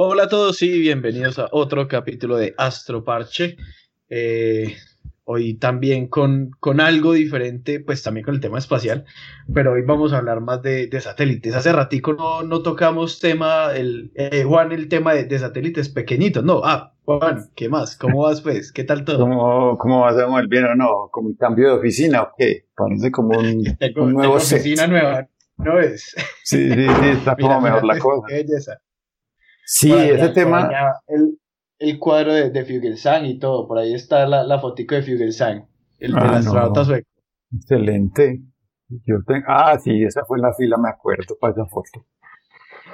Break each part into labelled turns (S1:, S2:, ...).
S1: Hola a todos y bienvenidos a otro capítulo de Astro Parche. Eh, hoy también con, con algo diferente, pues también con el tema espacial, pero hoy vamos a hablar más de, satélites. Hace ratico no, no tocamos tema, el, eh, Juan, el tema de, satélites pequeñitos, no, ah, Juan, ¿qué más? ¿Cómo vas pues? ¿Qué tal todo?
S2: ¿Cómo, cómo vas, Samuel? ¿Bien o no? ¿Como un cambio de oficina o qué? Parece como un, un nuevo
S1: oficina nueva, ¿no es?
S2: Sí, sí, sí, está como mejor la cosa. Qué belleza. Sí, ese tema.
S1: El, el, cuadro de, de Fugelsang y todo, por ahí está la, la fotico de Fugelsang, el ah, astronauta sueco.
S2: Excelente. Yo Ah, sí, esa fue en la fila, me acuerdo, para esa foto.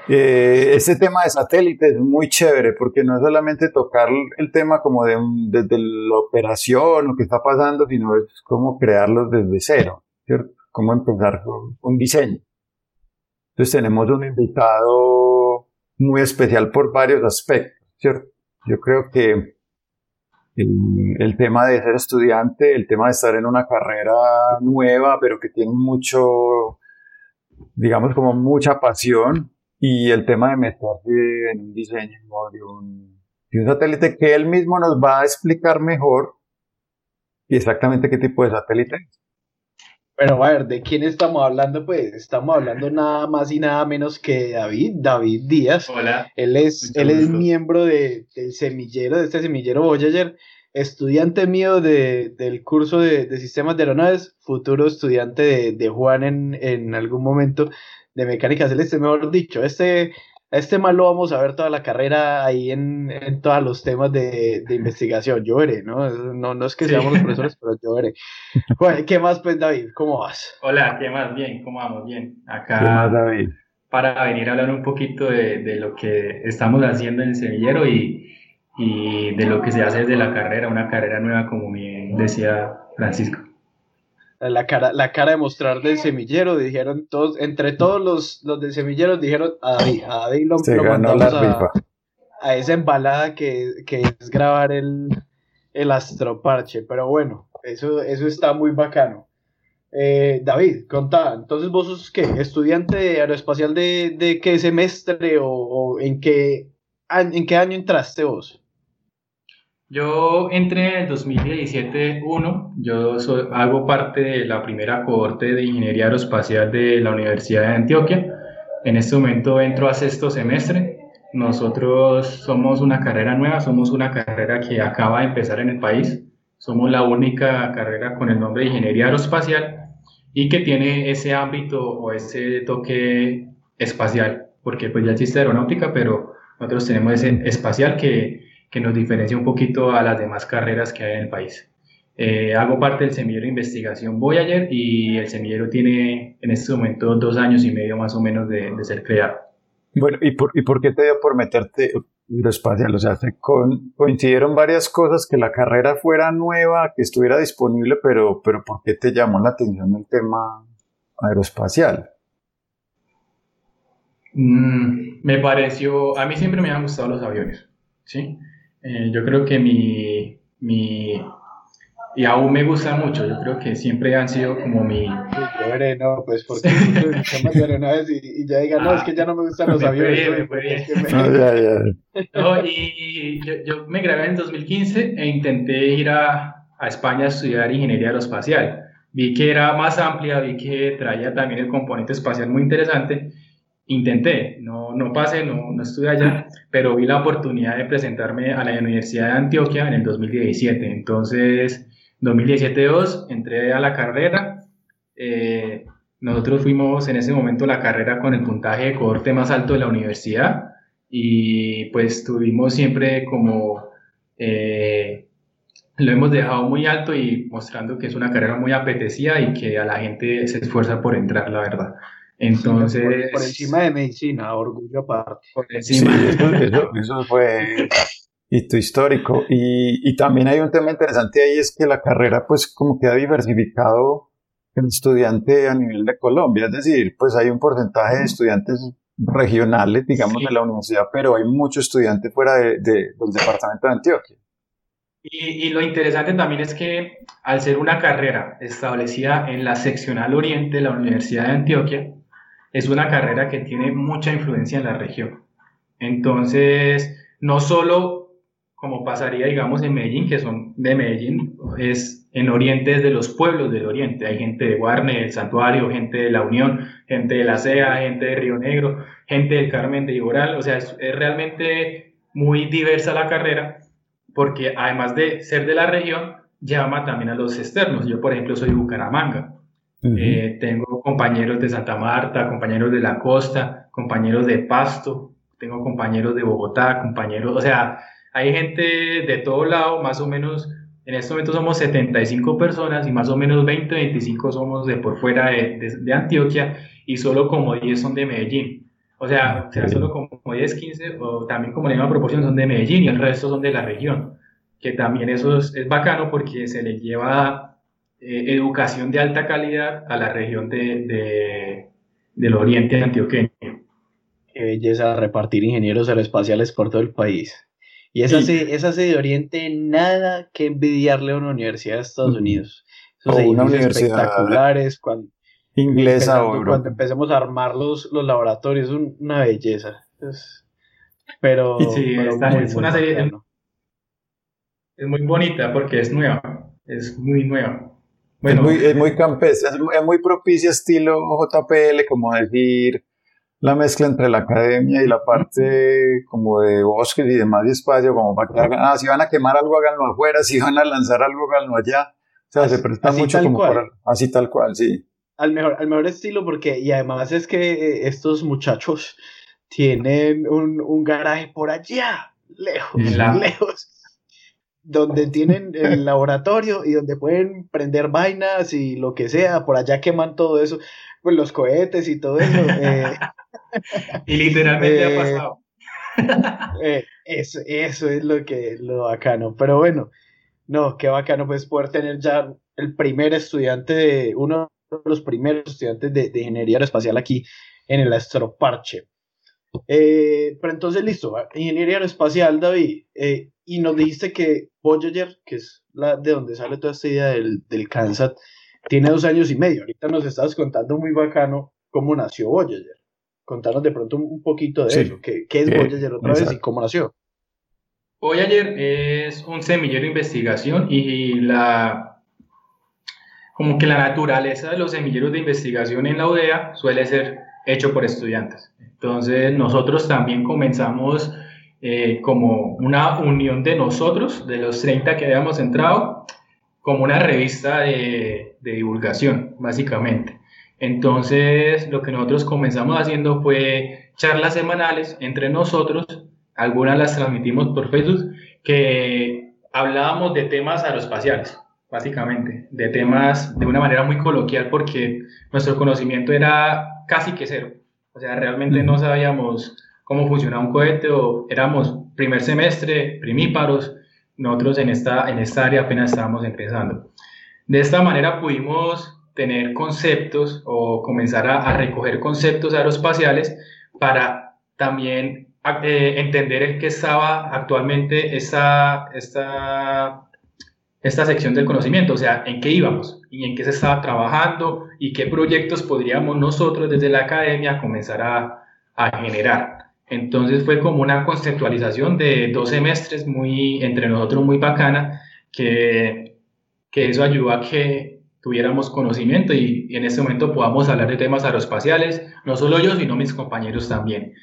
S2: Eh, ese tema de satélites es muy chévere porque no es solamente tocar el tema como de desde la operación, lo que está pasando, sino es como crearlos desde cero, ¿cierto? Cómo empezar con un diseño. Entonces tenemos un invitado muy especial por varios aspectos, ¿cierto? Yo creo que el, tema de ser estudiante, el tema de estar en una carrera nueva, pero que tiene mucho, digamos, como mucha pasión, y el tema de meterse en un diseño de un, de un satélite que él mismo nos va a explicar mejor exactamente qué tipo de satélite es.
S1: Pero a ver, ¿de quién estamos hablando? Pues estamos hablando nada más y nada menos que David, David Díaz.
S3: Hola.
S1: Él es, él es miembro de, del semillero, de este semillero Voyager, estudiante mío de, del curso de, de, sistemas de aeronaves, futuro estudiante de, de Juan en, en algún momento de mecánica celeste, mejor dicho. Este este mal lo vamos a ver toda la carrera ahí en, en todos los temas de, de, investigación. Yo veré, ¿no? ¿no? No es que seamos los profesores, pero yo veré. Bueno, ¿qué más, pues, David? ¿Cómo vas?
S3: Hola, ¿qué más? Bien, ¿cómo vamos? Bien.
S2: Acá. ¿Qué más, David?
S3: Para venir a hablar un poquito de, de lo que estamos haciendo en el semillero y, y de lo que se hace desde la carrera, una carrera nueva, como bien decía Francisco
S1: la cara, la cara de mostrar del semillero, dijeron todos, entre todos los, los del semillero dijeron a David, a David lo,
S2: Se mandamos a,
S1: a, esa embalada que, que es grabar el, el astroparche, pero bueno, eso, eso está muy bacano. Eh, David, contá, entonces vos sos qué, estudiante aeroespacial de, de qué semestre o, o en qué en qué año entraste vos?
S3: Yo entré en el 2017-1, yo hago parte de la primera cohorte de Ingeniería Aeroespacial de la Universidad de Antioquia. En este momento entro a sexto semestre. Nosotros somos una carrera nueva, somos una carrera que acaba de empezar en el país. Somos la única carrera con el nombre de Ingeniería Aeroespacial y que tiene ese ámbito o ese toque espacial, porque pues ya existe aeronáutica, pero nosotros tenemos ese espacial que que nos diferencia un poquito a las demás carreras que hay en el país. Eh, hago parte del semillero de investigación Voyager y el semillero tiene en este momento dos años y medio más o menos de, ser creado.
S2: Bueno, ¿y por, ¿y por qué te dio por meterte espacial? O sea, con, coincidieron varias cosas, que la carrera fuera nueva, que estuviera disponible, pero, pero ¿por qué te llamó la atención el tema aeroespacial?
S3: Mm, me pareció, a mí siempre me han gustado los aviones, ¿sí? Eh, yo creo que mi, mi, y aún me gusta mucho, yo creo que siempre han sido como mi...
S1: Yo veré, no, pues porque temas de aeronaves y, y ya digan, no, es que ya no me gustan los aviones.
S3: me fue bien. No, ya, ya. No, y yo, yo, me gradué en 2015 e intenté ir a, a España a estudiar ingeniería aeroespacial. Vi que era más amplia, vi que traía también el componente espacial muy interesante intenté, no, no pasé, no, no estuve allá, pero vi la oportunidad de presentarme a la Universidad de Antioquia en el 2017. Entonces, 2017-2, entré a la carrera. Eh, nosotros fuimos en ese momento la carrera con el puntaje de cohorte más alto de la universidad y pues tuvimos siempre como... Eh, lo hemos dejado muy alto y mostrando que es una carrera muy apetecida y que a la gente se esfuerza por entrar, la verdad. Entonces.
S1: por, encima de medicina, orgullo aparte.
S2: Por encima. eso, eso, fue hito histórico. Y, y, también hay un tema interesante ahí, es que la carrera, pues, como que ha diversificado el estudiante a nivel de Colombia. Es decir, pues hay un porcentaje de estudiantes regionales, digamos, de la universidad, pero hay muchos estudiantes fuera de, de, del departamento de Antioquia.
S3: Y, y, lo interesante también es que al ser una carrera establecida en la seccional oriente de la Universidad de Antioquia, es una carrera que tiene mucha influencia en la región. Entonces, no solo como pasaría, digamos, en Medellín, que son de Medellín, es en Oriente es de los pueblos del Oriente. Hay gente de Guarne, del Santuario, gente de La Unión, gente de La Sea, gente de Río Negro, gente del Carmen de Iboral. O sea, es, realmente muy diversa la carrera porque además de ser de la región, llama también a los externos. Yo, por ejemplo, soy de Bucaramanga. Eh, tengo compañeros de Santa Marta, compañeros de la costa, compañeros de Pasto, tengo compañeros de Bogotá, compañeros, o sea, hay gente de todo lado, más o menos en este momento somos 75 personas y más o menos 20, 25 somos de por fuera de, Antioquia y solo como 10 son de Medellín. O sea, sea solo como 10, 15 o también como la misma proporción son de Medellín y el resto son de la región. Que también eso es, bacano porque se le lleva eh, educación de alta calidad a la región de, del oriente antioqueño.
S1: Qué belleza repartir ingenieros aeroespaciales por todo el país. Y esa, esa sede de Oriente, nada que envidiarle a una universidad de Estados Unidos.
S2: Esos o una universidad
S1: espectaculares, cuando,
S2: inglesa
S1: o Cuando empecemos a armar los, los laboratorios, es una belleza. pero,
S3: sí, es una serie, es muy bonita porque es nueva, es muy nueva.
S2: Bueno, es muy, es muy campestre, es muy propicia estilo JPL, como decir, la mezcla entre la academia y la parte como de bosques y demás de espacio, como para que hagan, ah, si van a quemar algo, háganlo afuera, si van a lanzar algo, háganlo allá. O sea, se presta mucho como así tal cual, sí.
S1: Al mejor, al mejor estilo, porque, y además es que eh, estos muchachos tienen un, un garaje por allá, lejos, lejos, donde tienen el laboratorio y donde pueden prender vainas y lo que sea, por allá queman todo eso, pues los cohetes y todo eso. Eh,
S3: y literalmente ha eh, pasado.
S1: Eh, eso, eso es lo que lo bacano. Pero bueno, no, qué bacano pues poder tener ya el primer estudiante de, uno de los primeros estudiantes de, ingeniería aeroespacial aquí en el Astroparche. Pero entonces listo, ingeniería aeroespacial, David, y nos dijiste que Voyager, que es la de donde sale toda esta idea del, del Kansas, tiene dos años y medio. Ahorita nos estabas contando muy bacano cómo nació Voyager contarnos de pronto un poquito de eso. ¿Qué, es eh, Voyager otra vez y cómo nació?
S3: Voyager es un semillero de investigación y la como que la naturaleza de los semilleros de investigación en la UDEA suele ser hecho por estudiantes. Entonces nosotros también comenzamos eh, como una unión de nosotros, de los 30 que habíamos entrado, como una revista de, de divulgación, básicamente. Entonces, lo que nosotros comenzamos haciendo fue charlas semanales entre nosotros, algunas las transmitimos por Facebook, que hablábamos de temas aeroespaciales, básicamente, de temas de una manera muy coloquial porque nuestro conocimiento era casi que cero. O sea, realmente no sabíamos cómo funcionaba un cohete o éramos primer semestre, primíparos, nosotros en esta, en esta área apenas estábamos empezando. De esta manera pudimos tener conceptos o comenzar a, recoger conceptos aeroespaciales para también eh, entender en qué estaba actualmente esta, esta, esta sección del conocimiento, o sea, en qué íbamos y en qué se estaba trabajando y qué proyectos podríamos nosotros desde la academia comenzar a, a generar. Entonces fue como una conceptualización de dos semestres muy, entre nosotros muy bacana, que, que eso ayudó a que tuviéramos conocimiento y, en este momento podamos hablar de temas aeroespaciales, no solo yo, sino mis compañeros también.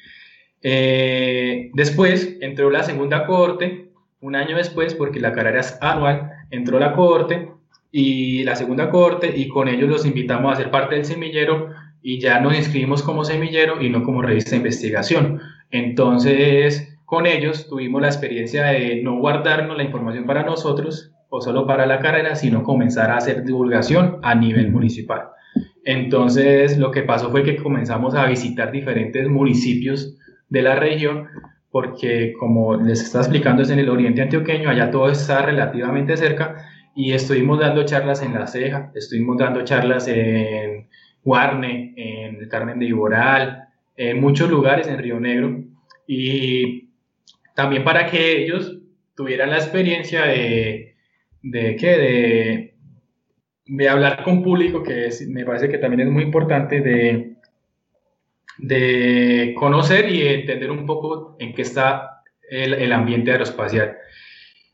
S3: Eh, después entró la segunda cohorte, un año después, porque la carrera es anual, entró la cohorte y la segunda cohorte y con ellos los invitamos a ser parte del semillero y ya nos inscribimos como semillero y no como revista de investigación. Entonces, con ellos tuvimos la experiencia de no guardarnos la información para nosotros, o solo para la carrera, sino comenzar a hacer divulgación a nivel municipal. Entonces, lo que pasó fue que comenzamos a visitar diferentes municipios de la región, porque como les estaba explicando, es en el oriente antioqueño, allá todo está relativamente cerca, y estuvimos dando charlas en La Ceja, estuvimos dando charlas en Guarne, en el Carmen de Iboral, en muchos lugares en Río Negro, y también para que ellos tuvieran la experiencia de de qué, de, de hablar con público, que me parece que también es muy importante, de, de conocer y entender un poco en qué está el, el ambiente aeroespacial.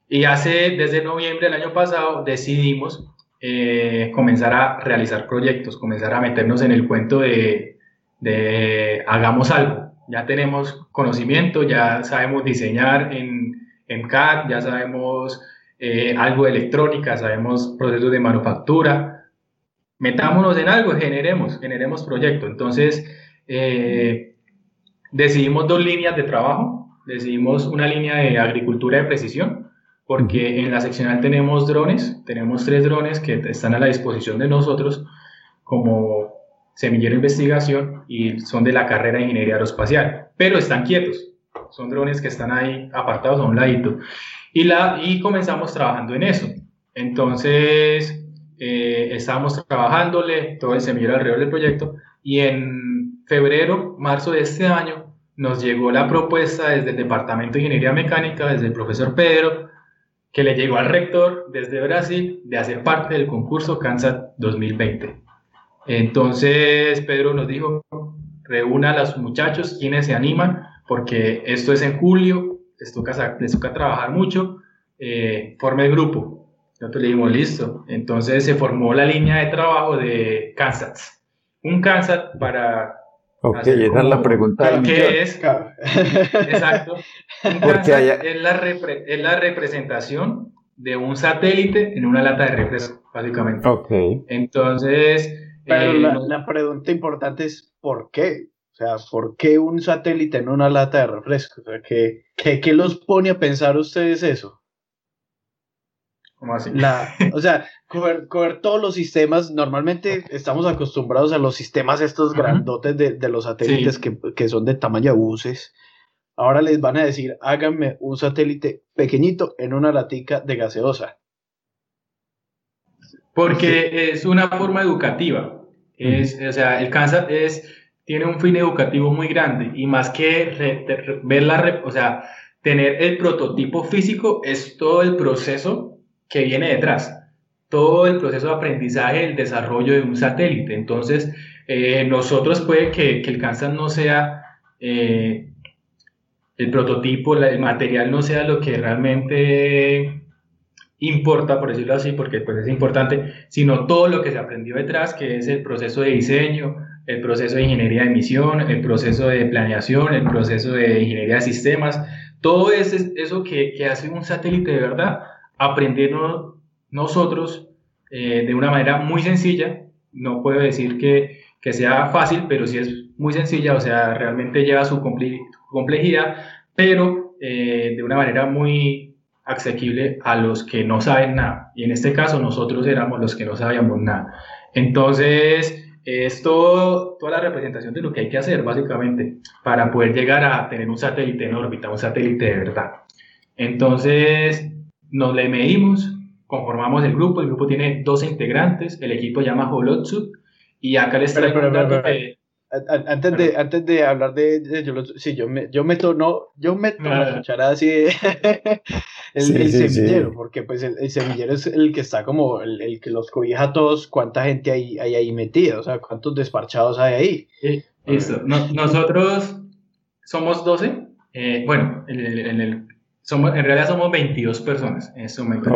S3: Y hace, desde noviembre del año pasado, decidimos eh, comenzar a realizar proyectos, comenzar a meternos en el cuento de, de, hagamos algo. Ya tenemos conocimiento, ya sabemos diseñar en, en CAD, ya sabemos eh, algo de electrónica, sabemos procesos de manufactura. Metámonos en algo, generemos, generemos proyectos. Entonces, eh, decidimos dos líneas de trabajo. Decidimos una línea de agricultura de precisión, porque en la seccional tenemos drones, tenemos tres drones que están a la disposición de nosotros como semillero de investigación y son de la carrera de ingeniería aeroespacial, pero están quietos, son drones que están ahí apartados a un ladito. Y, la, y comenzamos trabajando en eso. Entonces, eh, estábamos trabajándole todo el semillero alrededor del proyecto y en febrero, marzo de este año nos llegó la propuesta desde el Departamento de Ingeniería Mecánica, desde el profesor Pedro, que le llegó al rector desde Brasil de hacer parte del concurso CANSAT 2020. Entonces Pedro nos dijo, reúna a los muchachos, quienes se animan, porque esto es en julio, les toca, les toca trabajar mucho, eh, forme el grupo. Nosotros le dijimos, listo. Entonces se formó la línea de trabajo de CANSAT. Un CANSAT para
S2: Ok, esa es la pregunta.
S3: ¿Qué es? Exacto. Porque es, la es la representación de un satélite en una lata de refresco, básicamente.
S2: Ok.
S3: Entonces.
S1: Pero eh, la, pregunta importante es: ¿por qué? O sea, ¿por qué un satélite en una lata de refresco? O sea, ¿qué, qué, qué los pone a pensar ustedes eso?
S3: ¿Cómo así?
S1: La, o sea, coger, todos los sistemas, normalmente estamos acostumbrados a los sistemas estos grandotes de, los satélites que, son de tamaño de buses. Ahora les van a decir, háganme un satélite pequeñito en una latica de gaseosa.
S3: Porque es una forma educativa. Es, O sea, el cáncer es, tiene un fin educativo muy grande y más que ver la, o sea, tener el prototipo físico es todo el proceso que viene detrás. Todo el proceso de aprendizaje, el desarrollo de un satélite. Entonces, eh, nosotros puede que, que, el cáncer no sea eh, el prototipo, el material no sea lo que realmente importa, por decirlo así, porque pues es importante, sino todo lo que se aprendió detrás, que es el proceso de diseño, el proceso de ingeniería de emisión, el proceso de planeación, el proceso de ingeniería de sistemas, todo eso, eso que, que hace un satélite de verdad, aprendernos nosotros eh, de una manera muy sencilla. No puedo decir que, que, sea fácil, pero sí es muy sencilla, o sea, realmente lleva su complejidad, pero eh, de una manera muy asequible a los que no saben nada. Y en este caso nosotros éramos los que no sabíamos nada. Entonces, es todo, toda la representación de lo que hay que hacer, básicamente, para poder llegar a tener un satélite en órbita, un satélite de verdad. Entonces, nos le medimos, conformamos el grupo, el grupo tiene dos integrantes, el equipo llama Holotsu, y acá les traigo un dato que...
S1: Antes de, antes de hablar de, yo, sí, yo, me, yo meto, no, yo meto la cucharada así el, semillero, porque pues el, semillero es el que está como el, el, que los cobija a todos, cuánta gente hay, hay ahí metida, o sea, cuántos desparchados hay ahí.
S3: Sí, listo. nosotros somos 12, eh, bueno, en el, en el somos, en realidad somos 22 personas en este momento.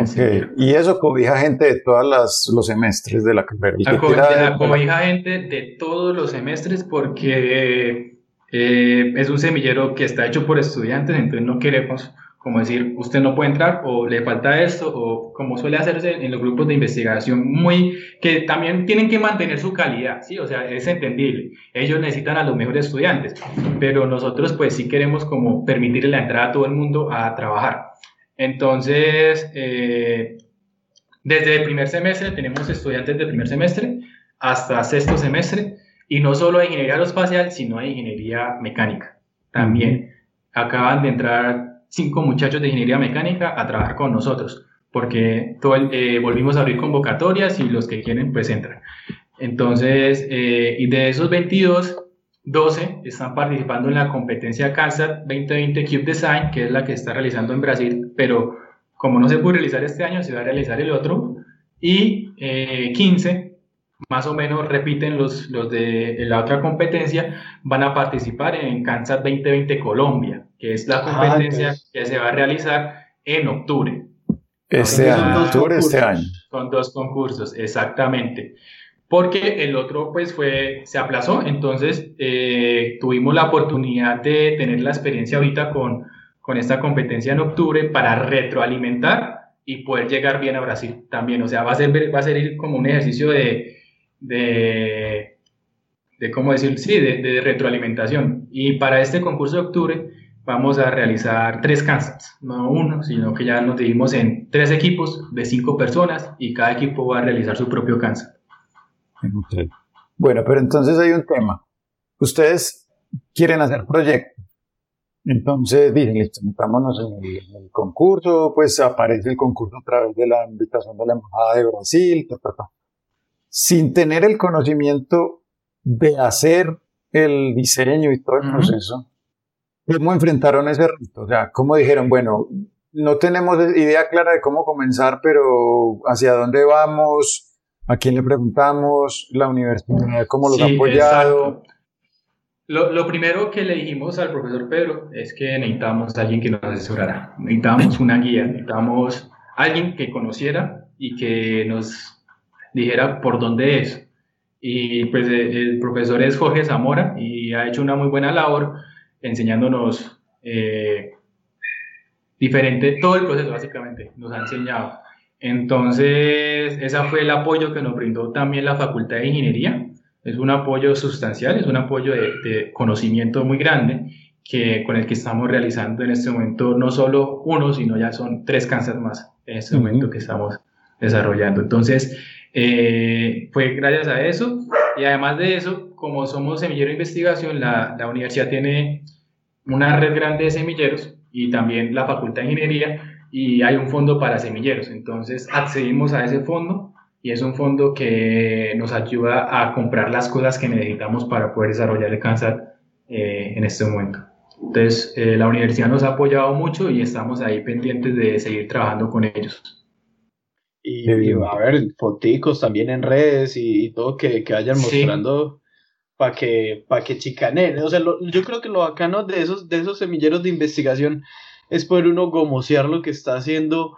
S2: Y eso cobija gente de todos los semestres de la carrera.
S3: La, cobija gente de todos los semestres porque eh, es un semillero que está hecho por estudiantes, entonces no queremos como decir, usted no puede entrar o le falta esto, o como suele hacerse en los grupos de investigación, muy que también tienen que mantener su calidad, ¿sí? O sea, es entendible. Ellos necesitan a los mejores estudiantes, pero nosotros pues sí queremos como permitirle la entrada a todo el mundo a trabajar. Entonces, eh, desde el primer semestre tenemos estudiantes de primer semestre hasta sexto semestre, y no solo de ingeniería aeroespacial, sino de ingeniería mecánica también. Acaban de entrar cinco muchachos de ingeniería mecánica a trabajar con nosotros, porque todo eh, volvimos a abrir convocatorias y los que quieren pues entran. Entonces, eh, y de esos 22, 12 están participando en la competencia CANSAT 2020 Cube Design, que es la que está realizando en Brasil, pero como no se puede realizar este año, se va a realizar el otro, y 15 eh, más o menos repiten los, los de la otra competencia, van a participar en Kansas 2020 Colombia, que es la ah, competencia que se va a realizar en octubre.
S2: Este año, octubre este año.
S3: Con dos concursos, exactamente. Porque el otro pues fue, se aplazó, entonces eh, tuvimos la oportunidad de tener la experiencia ahorita con, con esta competencia en octubre para retroalimentar y poder llegar bien a Brasil también. O sea, va a ser, va a ser como un ejercicio de, de, de ¿cómo decir? Sí, de, de, retroalimentación. Y para este concurso de octubre vamos a realizar tres Kansas, no uno, sino que ya nos dividimos en tres equipos de cinco personas y cada equipo va a realizar su propio Kansas.
S2: Bueno, pero entonces hay un tema. Ustedes quieren hacer proyectos. Entonces dije, listo, metámonos en el, concurso, pues aparece el concurso a través de la invitación de la Embajada de Brasil, sin tener el conocimiento de hacer el diseño y todo el proceso ¿Cómo enfrentaron ese reto? O sea, ¿cómo dijeron, bueno, no tenemos idea clara de cómo comenzar, pero hacia dónde vamos? ¿A quién le preguntamos? ¿La universidad cómo los ha apoyado?
S3: Lo, lo, primero que le dijimos al profesor Pedro es que necesitamos a alguien que nos asesorara. Necesitamos una guía, necesitamos alguien que conociera y que nos dijera por dónde es. Y pues el profesor es Jorge Zamora y ha hecho una muy buena labor enseñándonos eh, diferente, todo el proceso básicamente nos ha enseñado. Entonces, ese fue el apoyo que nos brindó también la Facultad de Ingeniería. Es un apoyo sustancial, es un apoyo de, conocimiento muy grande que, con el que estamos realizando en este momento no solo uno, sino ya son tres cánceres más en este momento que estamos desarrollando. Entonces, eh, fue gracias a eso y además de eso, como somos semillero de investigación, la, la universidad tiene una red grande de semilleros y también la Facultad de Ingeniería y hay un fondo para semilleros. Entonces accedimos a ese fondo y es un fondo que nos ayuda a comprar las cosas que necesitamos para poder desarrollar el cáncer eh, en este momento. Entonces eh, la universidad nos ha apoyado mucho y estamos ahí pendientes de seguir trabajando con ellos.
S1: Y, a ver, foticos también en redes y, todo que, que vayan mostrando para que, para que chicaneen. O sea, yo creo que lo bacano de esos, de esos semilleros de investigación es poder uno gomosear lo que está haciendo,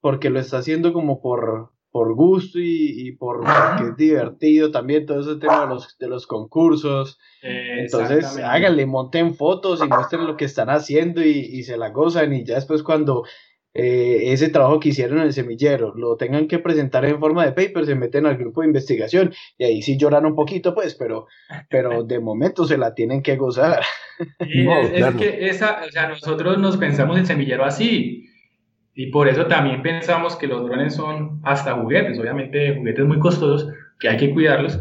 S1: porque lo está haciendo como por, por gusto y, y por porque es divertido también todo ese tema de los, de los concursos. Entonces, háganle, monten fotos y muestren lo que están haciendo y, y se la gozan y ya después cuando eh, ese trabajo que hicieron en el semillero, lo tengan que presentar en forma de paper, se meten al grupo de investigación y ahí sí lloran un poquito, pues, pero, pero de momento se la tienen que gozar.
S3: es, que esa, o sea, nosotros nos pensamos el semillero así y por eso también pensamos que los drones son hasta juguetes, obviamente juguetes muy costosos que hay que cuidarlos,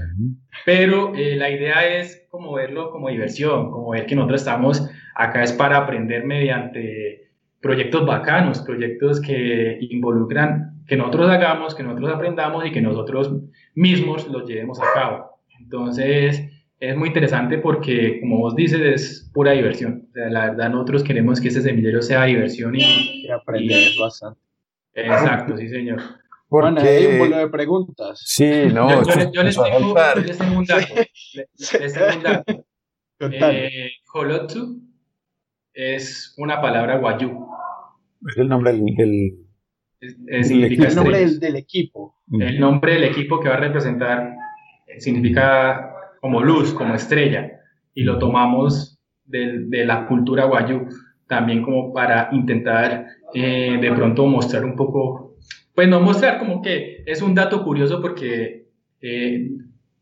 S3: pero eh, la idea es como verlo como diversión, como ver que nosotros estamos acá es para aprender mediante proyectos bacanos, proyectos que involucran que nosotros hagamos, que nosotros aprendamos y que nosotros mismos los llevemos a cabo. Entonces, es muy interesante porque, como vos dices, es pura diversión. O sea, la verdad, nosotros queremos que ese semillero sea diversión y,
S1: aprender bastante.
S3: Exacto, sí, señor.
S1: Porque... Bueno, hay un vuelo de preguntas.
S2: Sí, no.
S3: Yo, yo, les, tengo, les, tengo, un dato. Les, tengo un dato. Eh, Holotsu es una palabra guayú.
S2: Es el nombre del,
S1: el nombre del, equipo.
S3: El nombre del equipo que va a representar eh, significa como luz, como estrella, y lo tomamos de, de la cultura guayú, también como para intentar eh, de pronto mostrar un poco, pues no mostrar como que es un dato curioso porque eh,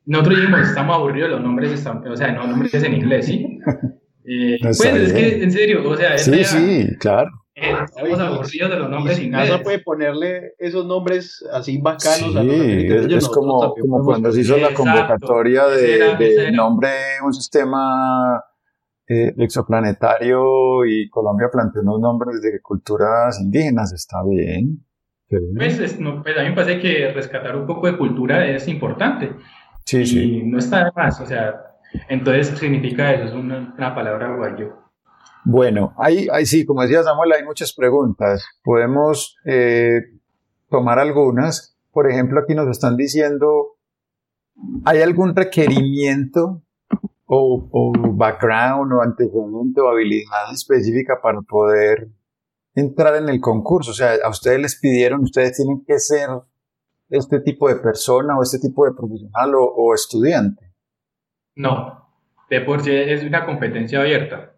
S3: nosotros dijimos, estamos aburridos, los nombres están, o sea, no nombres en inglés, ¿sí? Eh, pues es que, en serio, o sea,
S2: sí, sí, claro.
S3: Eh, estamos aburridos de los nombres y
S1: NASA puede ponerle esos nombres así bacanos. a los
S2: es, como, como cuando se hizo la convocatoria de, de nombre un sistema eh, exoplanetario y Colombia planteó unos nombres de culturas indígenas, está bien.
S3: Pues, no, pues, a mí me parece que rescatar un poco de cultura es importante.
S2: Sí,
S3: y
S2: sí.
S3: No está de más, o sea, entonces significa eso, es una, palabra guayo.
S2: Bueno, ahí, ahí sí, como decía Samuel, hay muchas preguntas. Podemos eh, tomar algunas. Por ejemplo, aquí nos están diciendo ¿hay algún requerimiento o, o background o antecedente o habilidad específica para poder entrar en el concurso? O sea, a ustedes les pidieron, ustedes tienen que ser este tipo de persona o este tipo de profesional o, estudiante.
S3: No, de por sí es una competencia abierta.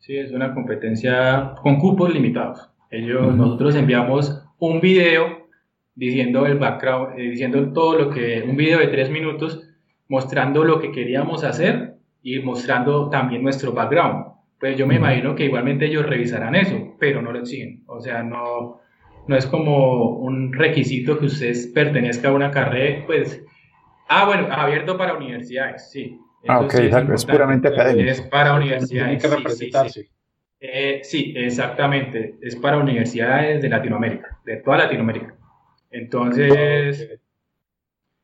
S3: Sí, es una competencia con cupos limitados. Ellos, Nosotros enviamos un video diciendo el background, eh, diciendo todo lo que, un video de tres minutos mostrando lo que queríamos hacer y mostrando también nuestro background. Pues yo me imagino que igualmente ellos revisarán eso, pero no lo exigen. O sea, no, no es como un requisito que usted pertenezca a una carrera, pues, ah, bueno, abierto para universidades, sí.
S2: ah, ok, es, puramente académico.
S3: Es para universidades. Sí, sí, eh, sí, exactamente, es para universidades de Latinoamérica, de toda Latinoamérica. Entonces,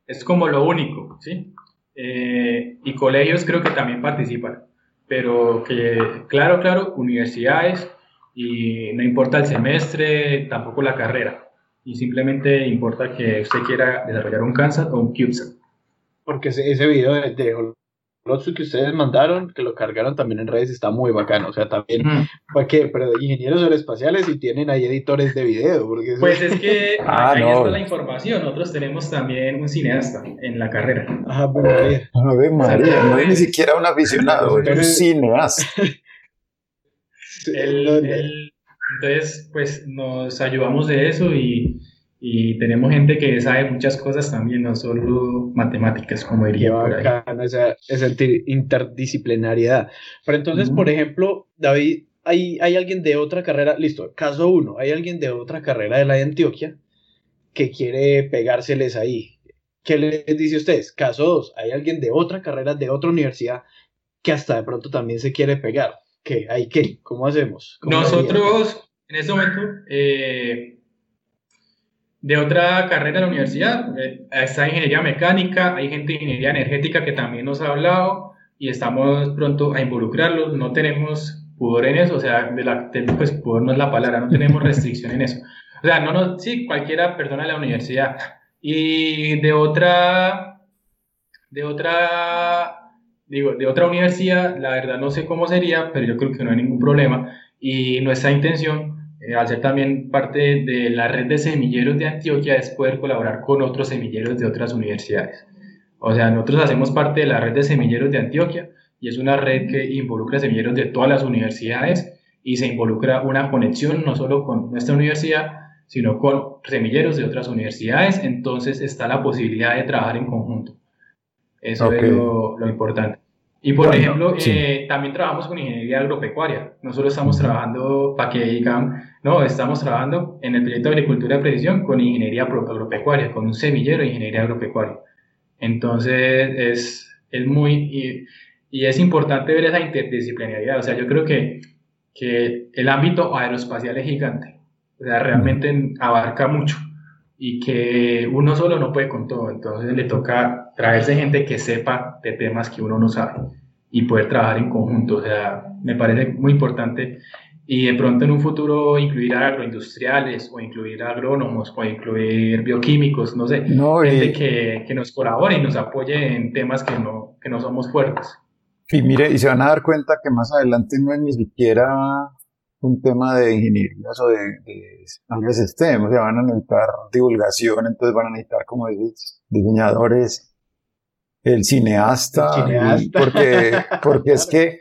S3: es como lo único, ¿sí? Eh, y colegios creo que también participan, pero que, claro, claro, universidades y no importa el semestre, tampoco la carrera, y simplemente importa que usted quiera desarrollar un CANSAT o un CubeSat.
S1: Porque ese, ese video de, de que ustedes mandaron, que lo cargaron también en redes, está muy bacano. O sea, también, ¿para qué? Pero de ingenieros aeroespaciales y tienen ahí editores de video. Porque
S3: pues es que ah, ahí está la información. Nosotros tenemos también un cineasta en la carrera.
S2: Ah, bueno, María. María, no es ni siquiera un aficionado, es un cineasta.
S3: entonces, pues nos ayudamos de eso y y tenemos gente que sabe muchas cosas también, no solo matemáticas, como diría.
S1: Bacana, esa, esa, interdisciplinariedad. Pero entonces, por ejemplo, David, hay, hay alguien de otra carrera, listo, caso uno, hay alguien de otra carrera de la de Antioquia que quiere pegárseles ahí. ¿Qué les dice a ustedes? Caso dos, hay alguien de otra carrera, de otra universidad, que hasta de pronto también se quiere pegar. ¿Qué? ¿Hay qué? ¿Cómo hacemos?
S3: Nosotros, en este momento, eh, de otra carrera de la universidad. Está ingeniería mecánica, hay gente de ingeniería energética que también nos ha hablado y estamos pronto a involucrarlos. No tenemos pudor en eso, o sea, de la, pues pudor no es la palabra, no tenemos restricción en eso. O sea, no nos, sí, cualquiera persona de la universidad. Y de otra, de otra, digo, de otra universidad, la verdad no sé cómo sería, pero yo creo que no hay ningún problema. Y nuestra intención eh, al ser también parte de la red de semilleros de Antioquia, es poder colaborar con otros semilleros de otras universidades. O sea, nosotros hacemos parte de la red de semilleros de Antioquia y es una red que involucra semilleros de todas las universidades y se involucra una conexión no solo con nuestra universidad, sino con semilleros de otras universidades. Entonces está la posibilidad de trabajar en conjunto. Eso es lo, lo importante. Y por ejemplo, eh, también trabajamos con ingeniería agropecuaria. No solo estamos trabajando para que digan, no, estamos trabajando en el proyecto de agricultura de precisión con ingeniería agropecuaria, con un semillero de ingeniería agropecuaria. Entonces, es, es muy, y, y, es importante ver esa interdisciplinariedad. O sea, yo creo que, que el ámbito aeroespacial es gigante. O sea, realmente abarca mucho y que uno solo no puede con todo. Entonces, le toca traerse gente que sepa de temas que uno no sabe y poder trabajar en conjunto. O sea, me parece muy importante y de pronto en un futuro incluir a agroindustriales o incluir agrónomos o incluir bioquímicos, no sé, gente que, que, nos colabore y nos apoye en temas que no, que no somos fuertes.
S2: Y mire, y se van a dar cuenta que más adelante no es ni siquiera un tema de ingeniería o de, de STEM, o sea, van a necesitar divulgación, entonces van a necesitar como diseñadores, el cineasta, porque, porque es que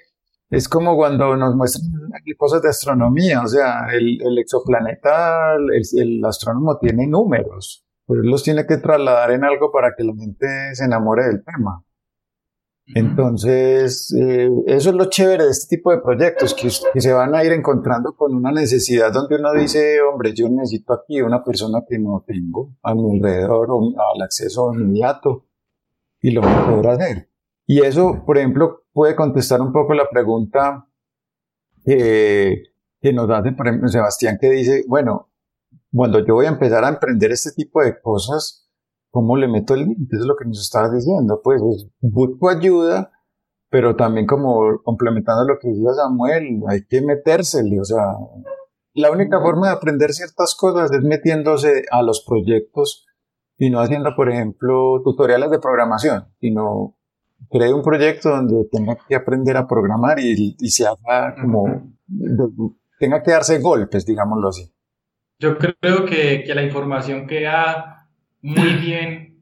S2: es como cuando nos muestran cosas de astronomía, o sea, el, el exoplaneta, el, el, astrónomo tiene números, pero él los tiene que trasladar en algo para que la gente se enamore del tema. Entonces, eh, eso es lo chévere de este tipo de proyectos, que, que, se van a ir encontrando con una necesidad donde uno dice, hombre, yo necesito aquí una persona que no tengo a mi alrededor o al acceso inmediato y lo voy a poder hacer. Y eso, por ejemplo, puede contestar un poco la pregunta que nos hace, por ejemplo, Sebastián, que dice, bueno, cuando yo voy a empezar a emprender este tipo de cosas, ¿cómo le meto el límite? Eso es lo que nos estabas diciendo. Pues busco ayuda, pero también como complementando lo que decía Samuel, hay que metérsele. O sea, la única forma de aprender ciertas cosas es metiéndose a los proyectos y no haciendo, por ejemplo, tutoriales de programación, sino cree un proyecto donde tenga que aprender a programar y, se haga como, tenga que darse golpes, digámoslo así.
S3: Yo creo que, que la información queda muy bien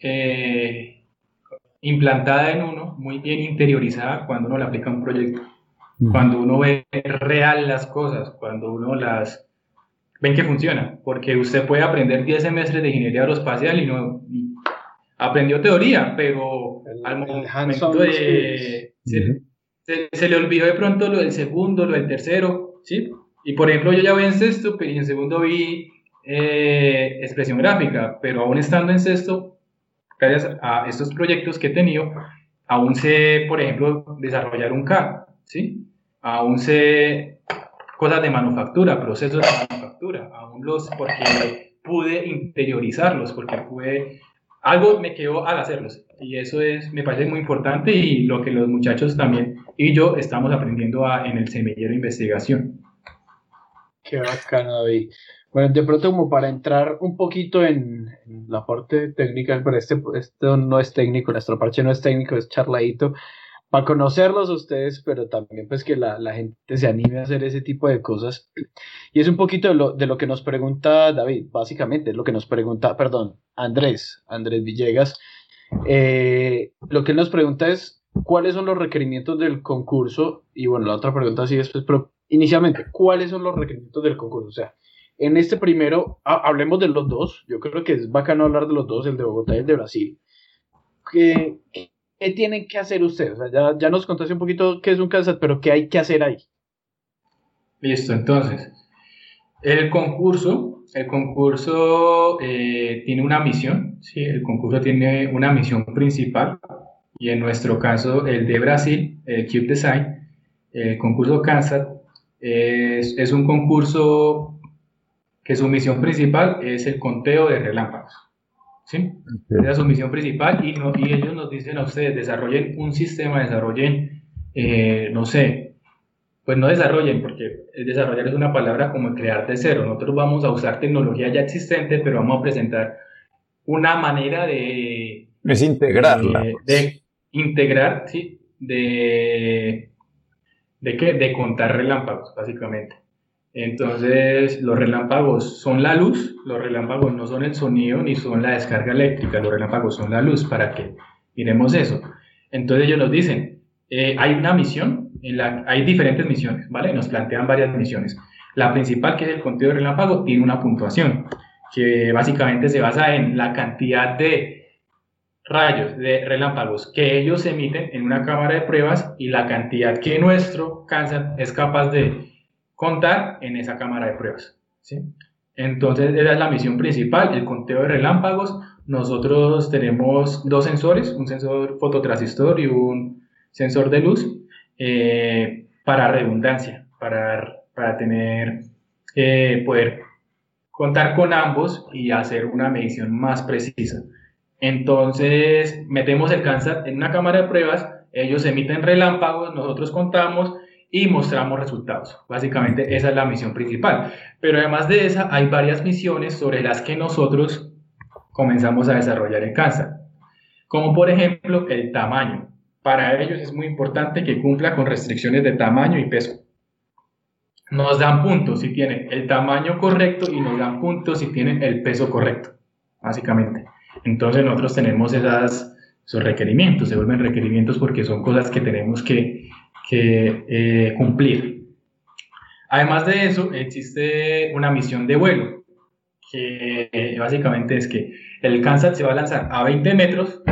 S3: eh, implantada en uno, muy bien interiorizada cuando uno le aplica un proyecto. Cuando uno ve real las cosas, cuando uno las ven que funciona, porque usted puede aprender 10 semestres de ingeniería aeroespacial y no aprendió teoría, pero al momento de se, le olvidó de pronto lo del segundo, lo del tercero, ¿sí? Y por ejemplo, yo ya voy en sexto, pero en segundo vi eh, expresión gráfica, pero aún estando en sexto, gracias a estos proyectos que he tenido, aún sé, por ejemplo, desarrollar un CAD, ¿sí? Aún sé cosas de manufactura, procesos de manufactura, aún los, porque pude interiorizarlos, porque pude, algo me quedó al hacerlos, y eso es, me parece muy importante y lo que los muchachos también y yo estamos aprendiendo en el semillero de investigación.
S1: Qué bacano, David. Bueno, de pronto como para entrar un poquito en, la parte técnica, pero este, esto no es técnico, nuestro parche no es técnico, es charladito, para conocerlos ustedes, pero también pues que la, la, gente se anime a hacer ese tipo de cosas. Y es un poquito de lo, de lo que nos pregunta David, básicamente, lo que nos pregunta, perdón, Andrés, Andrés Villegas. Eh, lo que él nos pregunta es cuáles son los requerimientos del concurso, y bueno, la otra pregunta sí después, pero inicialmente, ¿cuáles son los requerimientos del concurso? O sea, en este primero, hablemos de los dos. Yo creo que es bacano hablar de los dos, el de Bogotá y el de Brasil. ¿Qué, qué tienen que hacer ustedes? O sea, ya, ya, nos contaste un poquito qué es un CANSAT, pero ¿qué hay que hacer ahí?
S3: Listo, entonces. El concurso, el concurso eh, tiene una misión, ¿sí? el concurso tiene una misión principal y en nuestro caso el de Brasil, el Cube Design, el concurso CANSAT, es, es un concurso que su misión principal es el conteo de relámpagos. ¿sí? Esa es su misión principal y, no, y ellos nos dicen a ustedes, desarrollen un sistema, desarrollen, eh, no sé, pues no desarrollen, porque desarrollar es una palabra como crear de cero. Nosotros vamos a usar tecnología ya existente, pero vamos a presentar una manera de...
S2: Es integrarla.
S3: De, de integrar, sí, de... ¿De qué? De contar relámpagos, básicamente. Entonces, los relámpagos son la luz, los relámpagos no son el sonido ni son la descarga eléctrica, los relámpagos son la luz, para que miremos eso. Entonces ellos nos dicen, eh, hay una misión, hay diferentes misiones, ¿vale? Nos plantean varias misiones. La principal, que es el conteo de relámpago, tiene una puntuación, que básicamente se basa en la cantidad de rayos, de relámpagos que ellos emiten en una cámara de pruebas y la cantidad que nuestro cáncer es capaz de contar en esa cámara de pruebas. ¿sí? Entonces, esa es la misión principal, el conteo de relámpagos. Nosotros tenemos dos sensores, un sensor fototransistor y un sensor de luz, eh, para redundancia, para, para tener, eh, poder contar con ambos y hacer una medición más precisa. Entonces, metemos el cáncer en una cámara de pruebas, ellos emiten relámpagos, nosotros contamos y mostramos resultados. Básicamente esa es la misión principal. Pero además de esa, hay varias misiones sobre las que nosotros comenzamos a desarrollar en casa. Como por ejemplo el tamaño. Para ellos es muy importante que cumpla con restricciones de tamaño y peso. Nos dan puntos si tienen el tamaño correcto y nos dan puntos si tienen el peso correcto, básicamente. Entonces nosotros tenemos esas, esos requerimientos, se vuelven requerimientos porque son cosas que tenemos que que eh, cumplir. Además de eso, existe una misión de vuelo, que eh, básicamente es que el Kansas se va a lanzar a 20 metros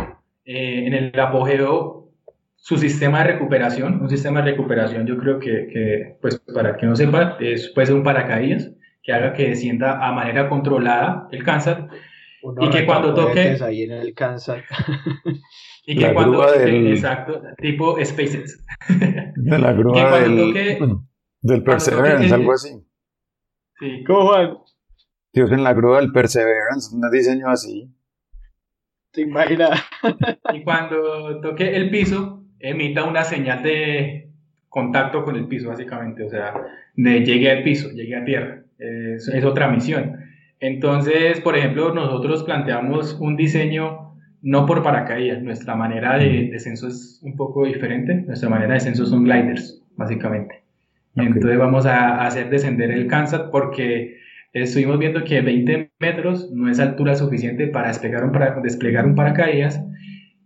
S3: eh, en el apogeo su sistema de recuperación, un sistema de recuperación yo creo que, que pues para que no sepa, es, puede ser un paracaídas que haga que descienda a manera controlada el Kansas y que cuando toque
S1: ahí en el Kansas
S3: Y que cuando. Del... Exacto, tipo SpaceX.
S2: la grúa del, del Perseverance, algo así.
S1: Sí. ¿Cómo, Juan?
S2: Dios, en la grúa del Perseverance, un diseño así.
S1: ¿Te imaginas?
S3: y cuando toque el piso, emita una señal de contacto con el piso, básicamente. O sea, de llegue al piso, llegue a tierra. Es, es otra misión. Entonces, por ejemplo, nosotros planteamos un diseño no por paracaídas. Nuestra manera de descenso es un poco diferente. Nuestra manera de descenso son gliders, básicamente. Entonces vamos a hacer descender el Kansas porque estuvimos viendo que 20 metros no es altura suficiente para desplegar un, para, desplegar un paracaídas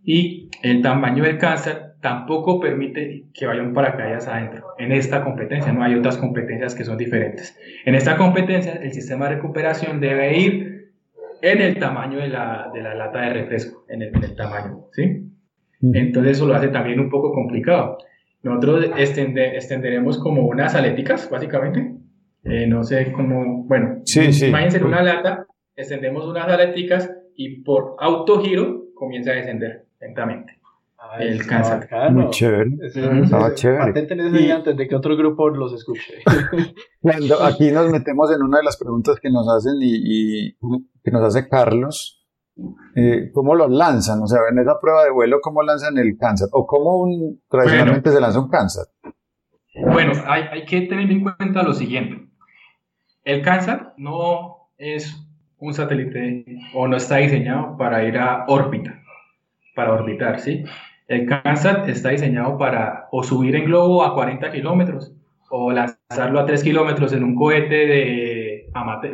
S3: y el tamaño del Kansas tampoco permite que vaya un paracaídas adentro. En esta competencia no hay otras competencias que son diferentes. En esta competencia el sistema de recuperación debe ir en el tamaño de la, de la lata de refresco, en el, en el tamaño, ¿sí? Entonces eso lo hace también un poco complicado. Nosotros extenderemos como unas aléticas, básicamente. Eh, no sé cómo, bueno,
S2: sí, sí.
S3: imagínense una lata, extendemos unas aléticas y por autogiro comienza a descender lentamente. El cáncer.
S2: Muy chévere. Estaba chévere.
S1: antes de que otro grupo los escuche.
S2: Cuando aquí nos metemos en una de las preguntas que nos hacen y, y que nos hace Carlos, eh, ¿cómo los lanzan? O sea, en esa prueba de vuelo, ¿cómo lanzan el cáncer? ¿O cómo un, tradicionalmente se lanza un cáncer?
S3: Bueno, hay, hay, que tener en cuenta lo siguiente. El cáncer no es un satélite o no está diseñado para ir a órbita, para orbitar, ¿sí? El cáncer está diseñado para o subir en globo a 40 kilómetros o lanzarlo a 3 kilómetros en un cohete de,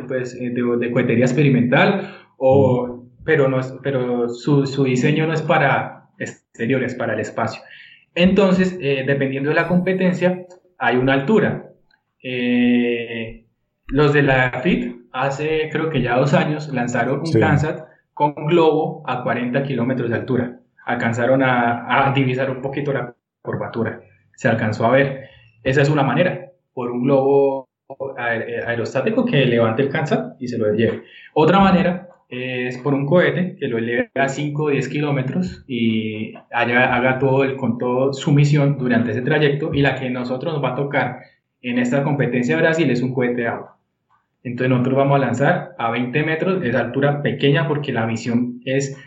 S3: pues, de, de cohetería experimental o pero, no es, pero su, su diseño no es para exteriores, para el espacio. Entonces, eh, dependiendo de la competencia, hay una altura. Eh, los de la FIT hace creo que ya dos años lanzaron un Kansas con globo a 40 kilómetros de altura. Alcanzaron a, a, divisar un poquito la curvatura. Se alcanzó a ver. Esa es una manera, por un globo aerostático que levante el Kansas y se lo lleve. Otra manera es por un cohete que lo eleve a 5 o 10 kilómetros y haga todo el, con todo su misión durante ese trayecto y la que nosotros nos va a tocar en esta competencia de Brasil es un cohete de agua. Entonces nosotros vamos a lanzar a 20 metros, de altura pequeña porque la misión es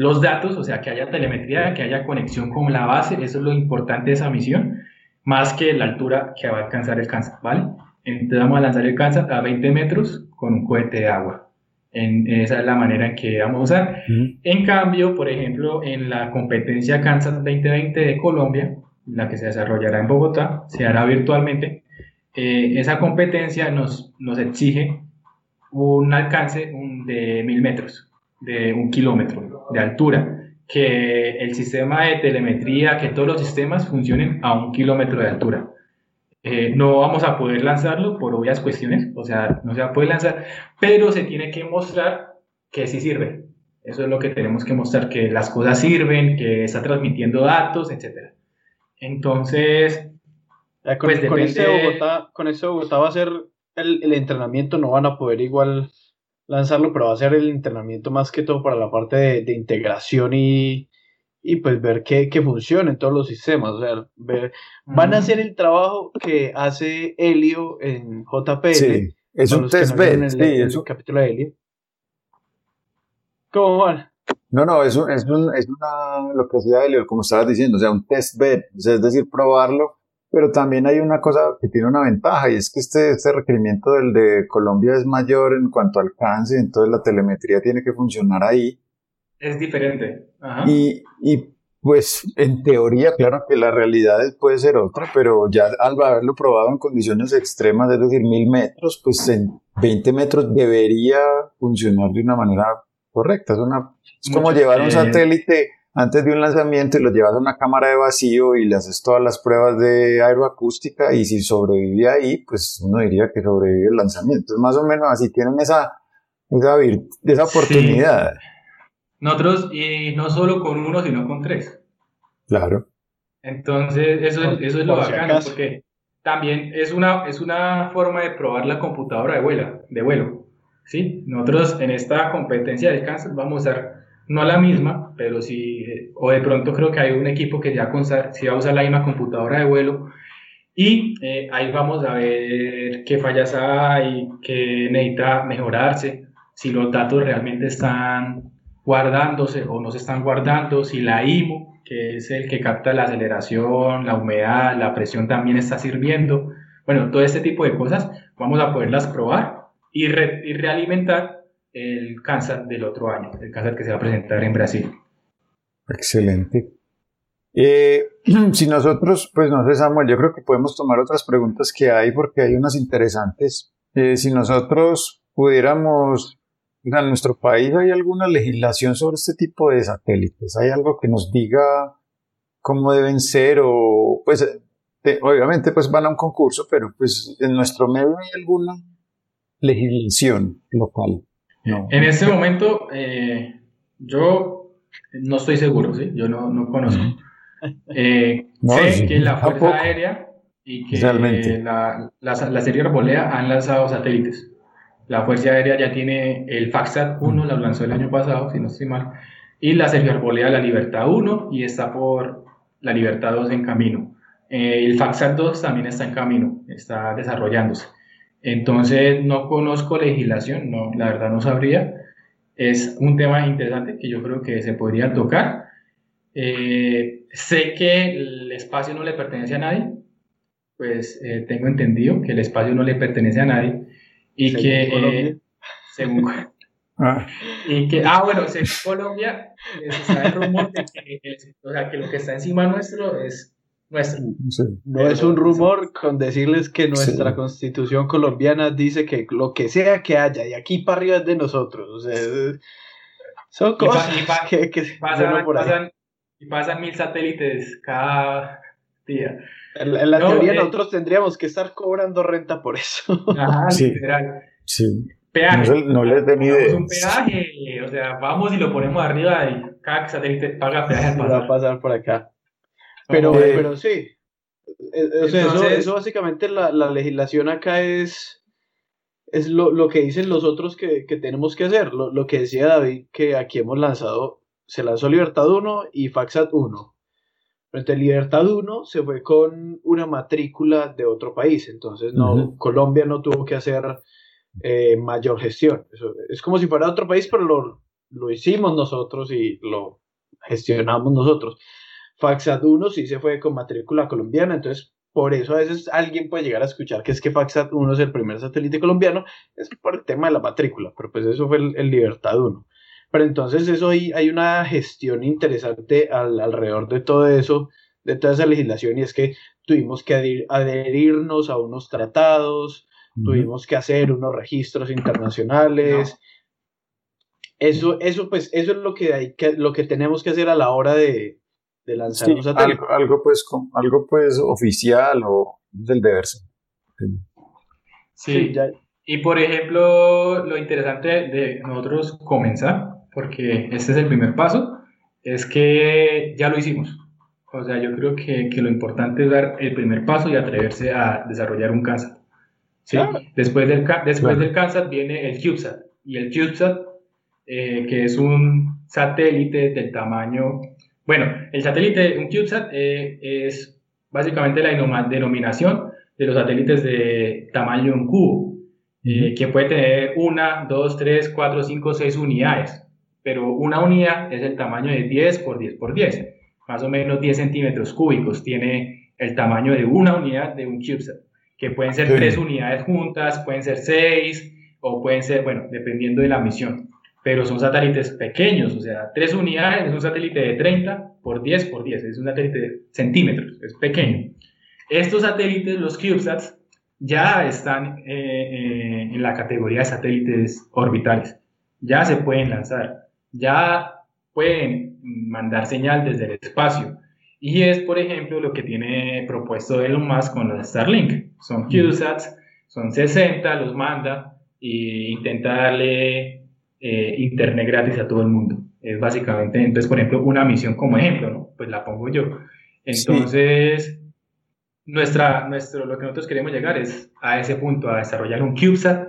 S3: los datos, o sea, que haya telemetría, que haya conexión con la base, eso es lo importante de esa misión, más que la altura que va a alcanzar el Kansas, ¿vale? Entonces vamos a lanzar el Kansas a 20 metros con un cohete de agua. En, esa es la manera en que vamos a usar. En cambio, por ejemplo, en la competencia Kansas 2020 de Colombia, la que se desarrollará en Bogotá, se hará virtualmente. Eh, esa competencia nos, nos exige un alcance de mil metros, de un kilómetro de altura, que el sistema de telemetría, que todos los sistemas funcionen a un kilómetro de altura. Eh, no vamos a poder lanzarlo por obvias cuestiones, o sea, no se va a poder lanzar, pero se tiene que mostrar que sí sirve. Eso es lo que tenemos que mostrar, que las cosas sirven, que está transmitiendo datos, etc. Entonces,
S1: con, pues con, ese Bogotá, con Bogotá va a ser el, el, entrenamiento, no van a poder igual lanzarlo, pero va a ser el entrenamiento más que todo para la parte de, de integración y, y pues ver que, que funcione en todos los sistemas. O sea, ver, van a hacer el trabajo que hace Helio en JPL.
S2: Sí, es un test bed. Sí,
S1: es un capítulo de Helio. ¿Cómo van?
S2: No, no, es, un, es, un, es una, lo que hacía Helio, como estabas diciendo, o sea, un test bed, o sea, es decir, probarlo, pero también hay una cosa que tiene una ventaja y es que este, este requerimiento del de Colombia es mayor en cuanto al alcance, entonces la telemetría tiene que funcionar ahí
S3: es diferente.
S2: Y, y pues en teoría, claro que la realidad puede ser otra, pero ya al haberlo probado en condiciones extremas, es decir, mil metros, pues en 20 metros debería funcionar de una manera correcta. Es, una, es como llevar un satélite antes de un lanzamiento y lo llevas a una cámara de vacío y le haces todas las pruebas de aeroacústica y si sobrevive ahí, pues uno diría que sobrevive el lanzamiento. Es más o menos así, tienen esa, esa, esa oportunidad.
S3: Nosotros, y no solo con uno, sino con tres.
S2: Claro.
S3: Entonces, eso, eso es lo bacano, porque también es una, es una forma de probar la computadora de, vuela, de vuelo. ¿sí? Nosotros en esta competencia de cáncer vamos a usar, no la misma, pero sí, o de pronto creo que hay un equipo que ya si va a usar la misma computadora de vuelo, y eh, ahí vamos a ver qué fallas hay, qué necesita mejorarse, si los datos realmente están guardándose o no se están guardando, si la IMU, que es el que capta la aceleración, la humedad, la presión también está sirviendo. Bueno, todo este tipo de cosas vamos a poderlas probar y, y realimentar el cáncer del otro año, el cáncer que se va a presentar en Brasil.
S2: Excelente. Eh, si nosotros, pues no sé, Samuel, yo creo que podemos tomar otras preguntas que hay porque hay unas interesantes. Eh, si nosotros pudiéramos, en nuestro país hay alguna legislación sobre este tipo de satélites, hay algo que nos diga cómo deben ser o, pues, eh, obviamente, pues van a un concurso, pero pues en nuestro medio hay alguna legislación local.
S3: En este momento, yo no estoy seguro, ¿sí? Yo no, no conozco. Eh, sé que la Fuerza Aérea y que la, la, la, serie Arbolea han lanzado satélites. La Fuerza Aérea ya tiene el Faxat 1, la lanzó el año pasado, si no estoy mal, y la serie Arbolea la Libertad 1 y está por la Libertad 2 en camino. Eh, el Faxat 2 también está en camino, está desarrollándose. Entonces no conozco legislación, no, la verdad no sabría. Es un tema interesante que yo creo que se podría tocar. Eh, sé que el espacio no le pertenece a nadie, pues eh, tengo entendido que el espacio no le pertenece a nadie y que eh, según ah. y que ah bueno según Colombia está el rumor de que, o sea, que lo que está encima nuestro es nuestro
S1: no es un rumor con decirles que nuestra constitución colombiana dice que lo que sea que haya y aquí para arriba es de nosotros o sea son cosas que, que
S3: pasan, pasan, y pasan mil satélites cada día.
S1: En, la teoría eh, nosotros tendríamos que estar cobrando renta por eso.
S3: Ajá, sí, literal.
S2: Sí.
S3: Peaje.
S2: No, les den idea.
S3: un peaje, o sea, vamos y lo ponemos arriba y cada satélite paga peaje
S1: Va a pasar por acá. Pero, pero sí. Eh, o sea, eso, eso, básicamente la, la, legislación acá es, es lo, lo que dicen los otros que, que tenemos que hacer. Lo, lo, que decía David, que aquí hemos lanzado se lanzó Libertad 1 y Faxat 1. Frente a Libertad 1 se fue con una matrícula de otro país, entonces no, Colombia no tuvo que hacer eh, mayor gestión. es como si fuera otro país, pero lo, lo hicimos nosotros y lo gestionamos nosotros. Faxat 1 sí se fue con matrícula colombiana, entonces por eso a veces alguien puede llegar a escuchar que es que Faxat 1 es el primer satélite colombiano, es por el tema de la matrícula, pero pues eso fue el, el Libertad 1. Pero entonces eso hay, hay una gestión interesante alrededor de todo eso, de toda esa legislación, y es que tuvimos que adherirnos a unos tratados, tuvimos que hacer unos registros internacionales. Eso, eso, pues, eso es lo que, hay que, lo que tenemos que hacer a la hora de, de lanzar un
S2: satélite. Algo, pues, algo pues oficial o del deber
S3: Sí, sí ya. y por ejemplo, lo interesante de nosotros comenzar porque este es el primer paso, es que ya lo hicimos. O sea, yo creo que, que lo importante es dar el primer paso y atreverse a desarrollar un CANSAT. ¿sí? Después, del, después del CANSAT viene el CubeSat. Y el CubeSat, eh, que es un satélite del tamaño... Bueno, el satélite, un CubeSat, eh, es básicamente la denominación de los satélites de tamaño en cubo, eh, que puede tener una, dos, tres, cuatro, cinco, seis unidades pero una unidad es el tamaño de 10 por 10 por 10, más o menos 10 centímetros cúbicos tiene el tamaño de una unidad de un CubeSat, que pueden ser tres unidades juntas, pueden ser seis, o pueden ser, bueno, dependiendo de la misión, pero son satélites pequeños, o sea, tres unidades es un satélite de 30 por 10 por 10, es un satélite de centímetros, es pequeño. Estos satélites, los CubeSats, ya están eh, eh, en la categoría de satélites orbitales, ya se pueden lanzar ya pueden mandar señal desde el espacio. Y es, por ejemplo, lo que tiene propuesto Elon Musk con los Starlink. Son CubeSats, son 60, los manda e intenta darle eh, internet gratis a todo el mundo. Es básicamente, entonces, por ejemplo, una misión como ejemplo, ¿no? Pues la pongo yo. Entonces, nuestra, nuestro, lo que nosotros queremos llegar es a ese punto, a desarrollar un CubeSat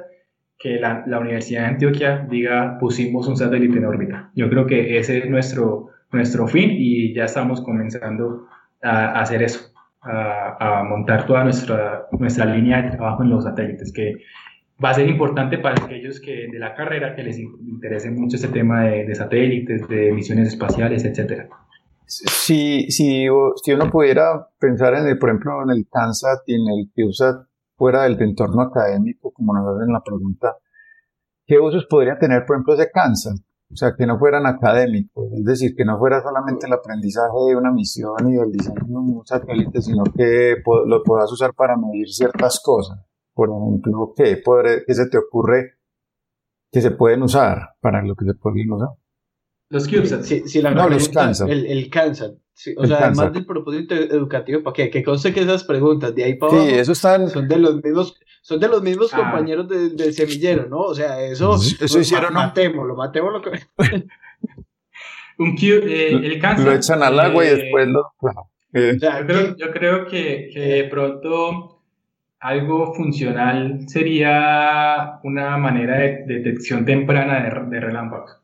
S3: que la, la, Universidad de Antioquia diga pusimos un satélite en órbita. Yo creo que ese es nuestro, nuestro fin y ya estamos comenzando a, hacer eso, a, a, montar toda nuestra, nuestra línea de trabajo en los satélites, que va a ser importante para aquellos que de la carrera que les interese mucho este tema de, de satélites, de misiones espaciales, etcétera.
S2: Si, si, si uno pudiera pensar en el, por ejemplo, en el CANSAT y en el CubeSat, fuera del entorno académico, como nos hacen la pregunta, ¿qué usos podría tener, por ejemplo, ese cáncer? O sea, que no fueran académicos, es decir, que no fuera solamente el aprendizaje de una misión y del diseño de un satélite, sino que lo puedas usar para medir ciertas cosas. Por ejemplo, ¿qué, ¿qué se te ocurre que se pueden usar para lo que se pueden usar?
S3: Los CubeSats.
S1: Sí, la no, los CANSAT. El, el CANSAT. o sea, además del propósito educativo, ¿para qué? Que conste que esas preguntas de ahí para abajo
S2: sí, están...
S1: son de los mismos, son de los mismos ah. compañeros del de semillero, ¿no? O sea, eso,
S2: eso pues, hicieron.
S1: Matémoslo, matémoslo.
S3: Un cube, eh, el cáncer.
S2: Lo echan al agua y eh, después lo.
S3: Eh. yo, creo, yo creo que, que de pronto algo funcional sería una manera de detección temprana de, relámpagos.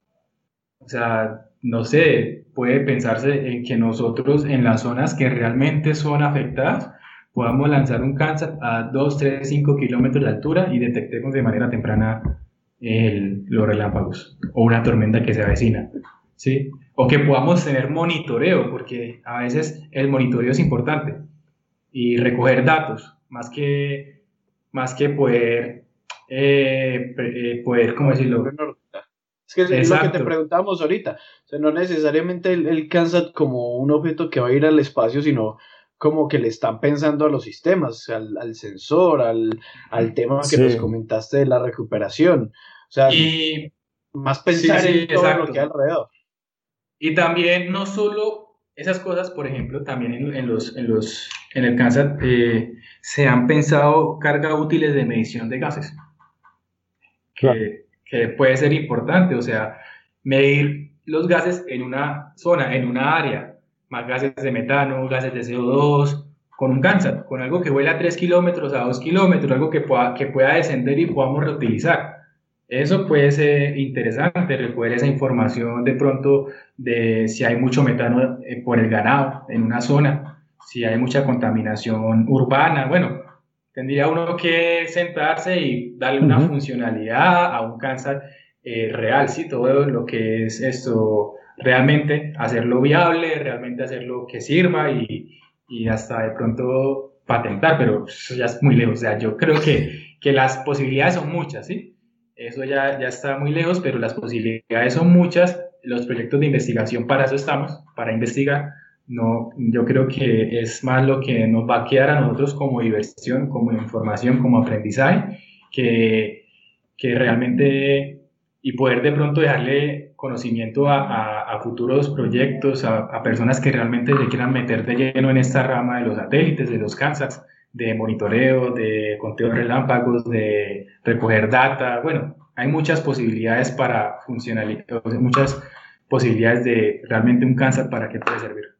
S3: O sea, no sé, puede pensarse en que nosotros en las zonas que realmente son afectadas podamos lanzar un cáncer a 2, 3, 5 kilómetros de altura y detectemos de manera temprana los relámpagos o una tormenta que se avecina. ¿sí? O que podamos tener monitoreo, porque a veces el monitoreo es importante y recoger datos, más que, más que poder, eh, eh, poder, ¿cómo decirlo?
S1: Es que es lo que te preguntamos ahorita. O sea, no necesariamente el, el como un objeto que va a ir al espacio, sino como que le están pensando a los sistemas, al, al sensor, al, al tema que nos comentaste de la recuperación. O sea, y, más pensar en todo lo que hay alrededor.
S3: Y también no solo esas cosas, por ejemplo, también en, en los, en, los, en el cáncer eh, se han pensado cargas útiles de medición de gases. Que, que puede ser importante, o sea, medir los gases en una zona, en una área, más gases de metano, gases de CO2, con un cáncer, con algo que vuela a 3 kilómetros, a 2 kilómetros, algo que pueda, que pueda descender y podamos reutilizar. Eso puede ser interesante, recoger esa información de pronto de si hay mucho metano eh, por el ganado en una zona, si hay mucha contaminación urbana, bueno, tendría uno que sentarse y darle una funcionalidad a un cáncer eh, real, sí, todo lo que es esto, realmente hacerlo viable, realmente hacerlo que sirva y, y hasta de pronto patentar, pero eso ya es muy lejos, o sea, yo creo que, que las posibilidades son muchas, ¿sí? Eso ya, ya está muy lejos, pero las posibilidades son muchas, los proyectos de investigación para eso estamos, para investigar, no, yo creo que es más lo que nos va a quedar a nosotros como diversión, como información, como aprendizaje, que, que realmente y poder de pronto dejarle conocimiento a, a, futuros proyectos, a, a, personas que realmente se quieran meter de lleno en esta rama de los satélites, de los CANSATs, de monitoreo, de conteo de relámpagos, de recoger data. Bueno, hay muchas posibilidades para funcionar, muchas posibilidades de realmente un CANSAT para qué puede servir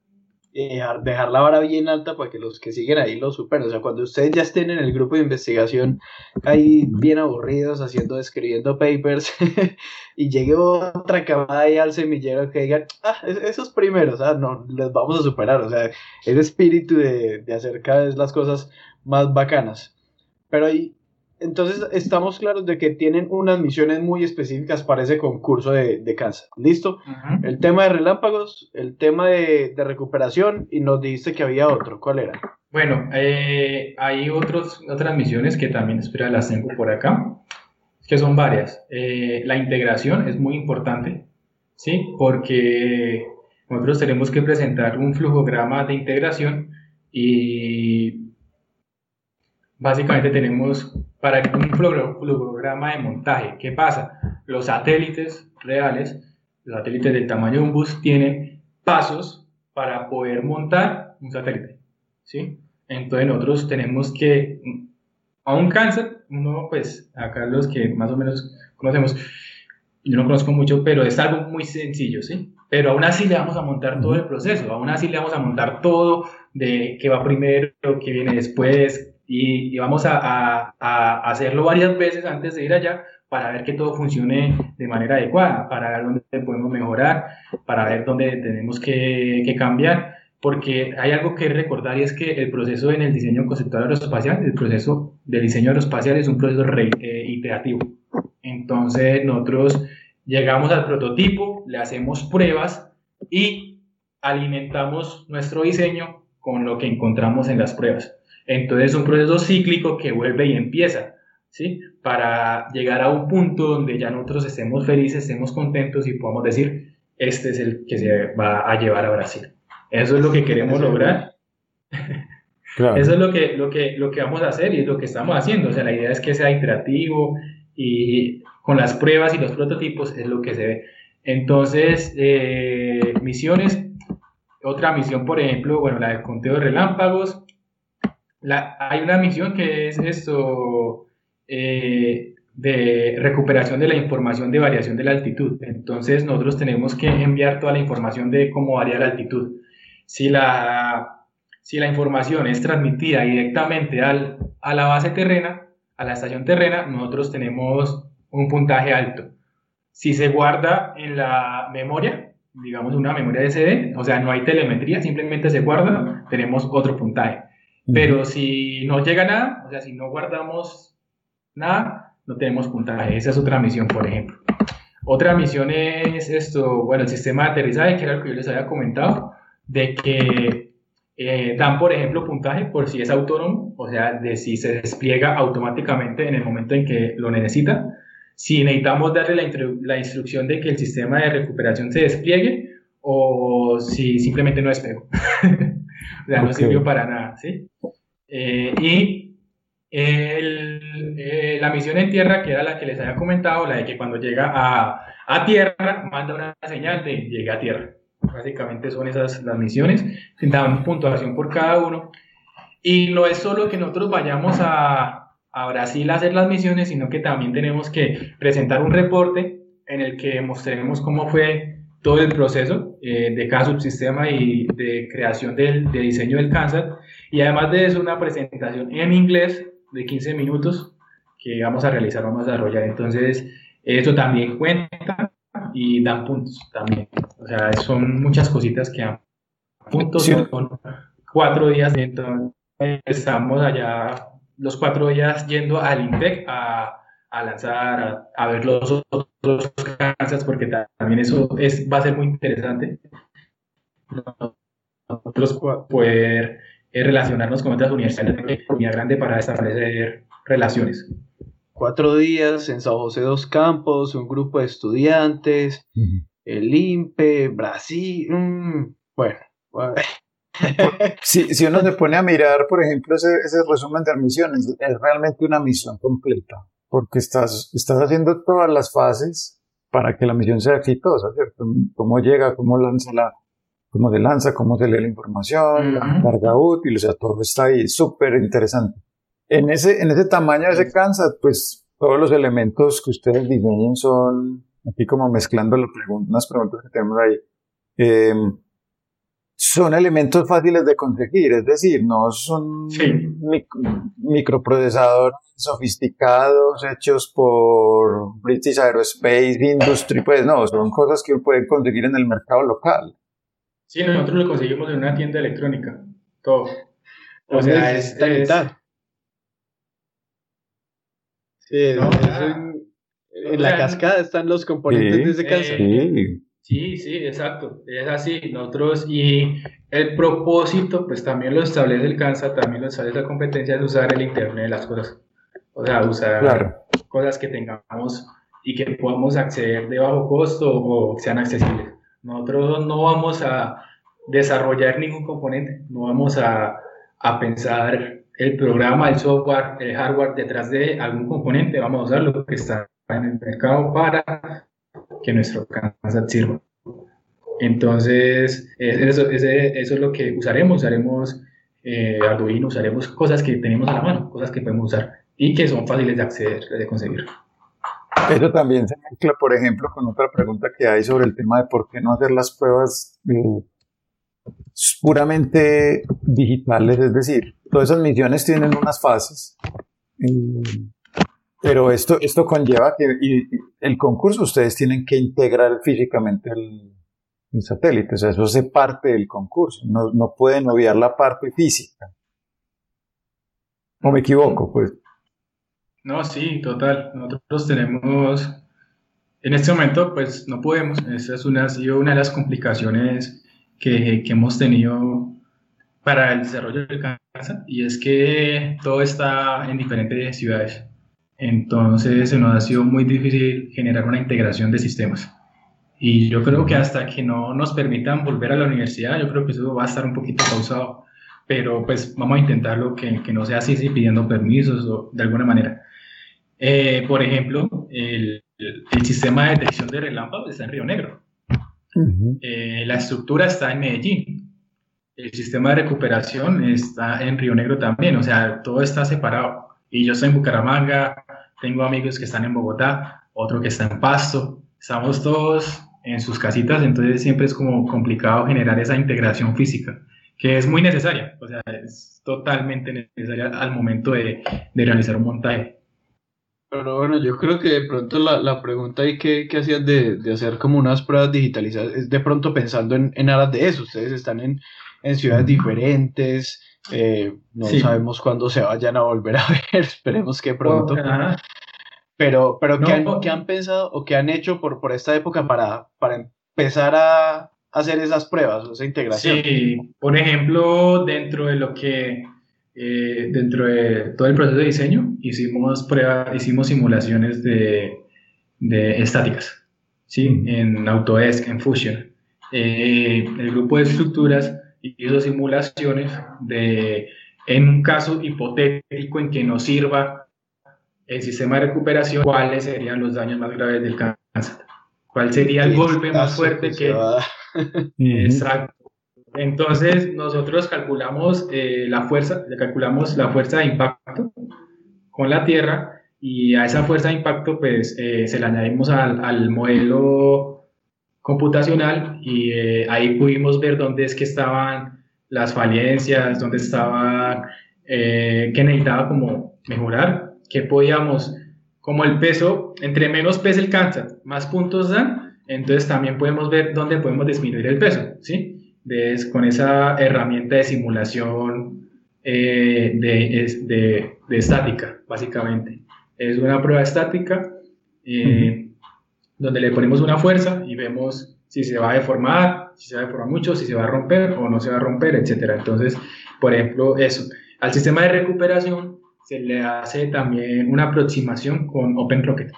S1: dejar, la vara bien alta para que los que siguen ahí lo superen. O sea, cuando ustedes ya estén en el grupo de investigación ahí bien aburridos, haciendo, escribiendo papers, y llegue otra camada ahí al semillero que digan, ah, esos primeros, ah, no, les vamos a superar. O sea, ese espíritu de, de hacer cada vez las cosas más bacanas. Pero ahí entonces estamos claros de que tienen unas misiones muy específicas para ese concurso de, de. ¿Listo? El tema de relámpagos, el tema de, recuperación y nos dijiste que había otro. ¿Cuál era?
S3: Bueno, eh, hay otros, otras misiones que también, espera, las tengo por acá, que son varias. Eh, la integración es muy importante, ¿sí? Porque nosotros tenemos que presentar un flujograma de integración y básicamente tenemos para un programa de montaje. ¿Qué pasa? Los satélites reales, los satélites del tamaño de un bus, tienen pasos para poder montar un satélite. ¿sí? Entonces nosotros tenemos que, a un cáncer, uno pues acá los que más o menos conocemos, yo no conozco mucho, pero es algo muy sencillo, ¿sí? Pero aún así le vamos a montar todo el proceso, aún así le vamos a montar todo de qué va primero, qué viene después, y, vamos a, hacerlo varias veces antes de ir allá para ver que todo funcione de manera adecuada, para ver dónde podemos mejorar, para ver dónde tenemos que, cambiar, porque hay algo que recordar y es que el proceso en el diseño conceptual aeroespacial, el proceso del diseño aeroespacial es un proceso eh, iterativo. Entonces nosotros llegamos al prototipo, le hacemos pruebas y alimentamos nuestro diseño con lo que encontramos en las pruebas. Entonces es un proceso cíclico que vuelve y empieza. ¿sí? Para llegar a un punto donde ya nosotros estemos felices, estemos contentos y podamos decir, este es el que se va a llevar a Brasil. Eso es lo que queremos lograr. Eso es lo que, lo, que, lo que vamos a hacer y es lo que estamos haciendo. O sea, la idea es que sea interactivo y con las pruebas y los prototipos es lo que se ve. Entonces, eh, misiones, otra misión, por ejemplo, bueno, la de conteo de relámpagos. La, hay una misión que es esto eh, de recuperación de la información de variación de la altitud. Entonces, nosotros tenemos que enviar toda la información de cómo varía la altitud. Si la, si la información es transmitida directamente al, a la base terrena, a la estación terrena, nosotros tenemos un puntaje alto. Si se guarda en la memoria, digamos una memoria SD, o sea, no hay telemetría, simplemente se guarda, tenemos otro puntaje. Pero si no llega nada, o sea, si no guardamos nada, no tenemos puntaje. Esa es otra misión, por ejemplo. Otra misión es esto, bueno, el sistema de aterrizaje, que era lo que yo les había comentado, de que eh, dan, por ejemplo, puntaje por si es autónomo, o sea, de si se despliega automáticamente en el momento en que lo necesita si necesitamos darle la, la, instrucción de que el sistema de recuperación se despliegue o si simplemente no despegó. sea, no sirvió para nada, ¿sí? Eh, y eh, la misión en tierra, que era la que les había comentado, la de que cuando llega a, a tierra, manda una señal de llegue a tierra. Básicamente son esas las misiones, dan puntuación por cada uno. Y no es solo que nosotros vayamos a, a Brasil a hacer las misiones, sino que también tenemos que presentar un reporte en el que mostremos cómo fue todo el proceso eh, de cada subsistema y de creación del, de diseño del cáncer. Y además de eso, una presentación en inglés de 15 minutos que vamos a realizar, vamos a desarrollar. Entonces, esto también cuenta y dan puntos también. O sea, son muchas cositas que dan puntos. Son cuatro días, entonces estamos allá los cuatro días yendo al INPEC a, a lanzar, a, ver los otros cánceres, porque también eso es, va a ser muy interesante. Nosotros poder eh, relacionarnos con otras universidades de comunidad grande para establecer relaciones.
S1: Cuatro días en San José dos campos, un grupo de estudiantes, el INPE, Brasil, mm, bueno, bueno
S2: si, si, uno se pone a mirar, por ejemplo, ese, ese, resumen de misiones, es realmente una misión completa, porque estás, estás haciendo todas las fases para que la misión sea exitosa, ¿cierto? Cómo llega, cómo lanza la, cómo se lanza, cómo se lee la información, la carga útil, o sea, todo está ahí, súper interesante. En ese, en ese tamaño de ese Kansas, pues todos los elementos que ustedes diseñen son, aquí como mezclando las preguntas que tenemos ahí, eh, son elementos fáciles de conseguir, es decir, no son microprocesadores sofisticados hechos por British Aerospace Industry, pues no, son cosas que uno puede conseguir en el mercado local.
S3: Sí, nosotros lo conseguimos en una tienda electrónica, todo.
S1: O sea, es, Sí, en, la cascada están los componentes de ese caso.
S3: Sí. Sí, sí, exacto, es así. Nosotros, y el propósito, pues también lo establece el CANSA, también lo establece la competencia de usar el Internet de las cosas. O sea, usar cosas que tengamos y que podamos acceder de bajo costo o sean accesibles. Nosotros no vamos a desarrollar ningún componente, no vamos a, a pensar el programa, el software, el hardware detrás de algún componente, vamos a usar lo que está en el mercado para que nuestro CANSAT sirva. Entonces, eso, eso es lo que usaremos, usaremos eh, Arduino, usaremos cosas que tenemos a la mano, cosas que podemos usar y que son fáciles de acceder, de conseguir.
S2: Eso también se mezcla, por ejemplo, con otra pregunta que hay sobre el tema de por qué no hacer las pruebas eh, puramente digitales, es decir, todas esas misiones tienen unas fases. Eh, pero esto, esto conlleva que el concurso ustedes tienen que integrar físicamente el, satélite, o sea, eso hace parte del concurso, no, no pueden obviar la parte física. ¿O me equivoco? Pues.
S3: No, sí, total. Nosotros tenemos, en este momento, pues no podemos, esa es una, ha sido una de las complicaciones que, que hemos tenido para el desarrollo del cáncer, y es que todo está en diferentes ciudades Entonces se nos ha sido muy difícil generar una integración de sistemas. Y yo creo que hasta que no nos permitan volver a la universidad, yo creo que eso va a estar un poquito pausado. Pero pues vamos a intentarlo que, que no sea así, si pidiendo permisos o de alguna manera. Eh, por ejemplo, el, el, sistema de detección de relámpagos está en Río Negro. Eh, la estructura está en Medellín. El sistema de recuperación está en Río Negro también. O sea, todo está separado. Y yo estoy en Bucaramanga, tengo amigos que están en Bogotá, otro que está en Pasto. Estamos todos en sus casitas, entonces siempre es como complicado generar esa integración física, que es muy necesaria. O sea, es totalmente necesaria al momento de, de realizar un montaje.
S1: Pero bueno, yo creo que de pronto la, la pregunta ahí que, que hacías de, de, hacer como unas pruebas digitalizadas es de pronto pensando en, en aras de eso. Ustedes están en, en ciudades diferentes, eh, no sabemos cuándo se vayan a volver a ver, esperemos que pronto. pero, pero ¿qué, han, ¿qué, han, pensado o qué han hecho por, por esta época para, para empezar a hacer esas pruebas, esa integración?
S3: Sí, por ejemplo, dentro de lo que eh, dentro de todo el proceso de diseño hicimos pruebas, hicimos simulaciones de, de estáticas, ¿sí? En Autodesk, en Fusion. Eh, el grupo de estructuras hizo simulaciones de, en un caso hipotético en que nos sirva el sistema de recuperación, cuáles serían los daños más graves del cáncer, cuál sería el golpe más fuerte que... Exacto. Entonces, nosotros calculamos eh, la fuerza, calculamos la fuerza de impacto con la Tierra y a esa fuerza de impacto pues eh, se la añadimos al, modelo computacional y eh, ahí pudimos ver dónde es que estaban las falencias, dónde estaba, que necesitaba como mejorar, que podíamos, como el peso, entre menos pesa el cáncer, más puntos dan, entonces también podemos ver dónde podemos disminuir el peso, ¿sí? con esa herramienta de simulación eh, de, de, estática, básicamente. Es una prueba estática eh, donde le ponemos una fuerza y vemos si se va a deformar, si se va a deformar mucho, si se va a romper o no se va a romper, etc. Entonces, por ejemplo, eso. Al sistema de recuperación se le hace también una aproximación con OpenRocket.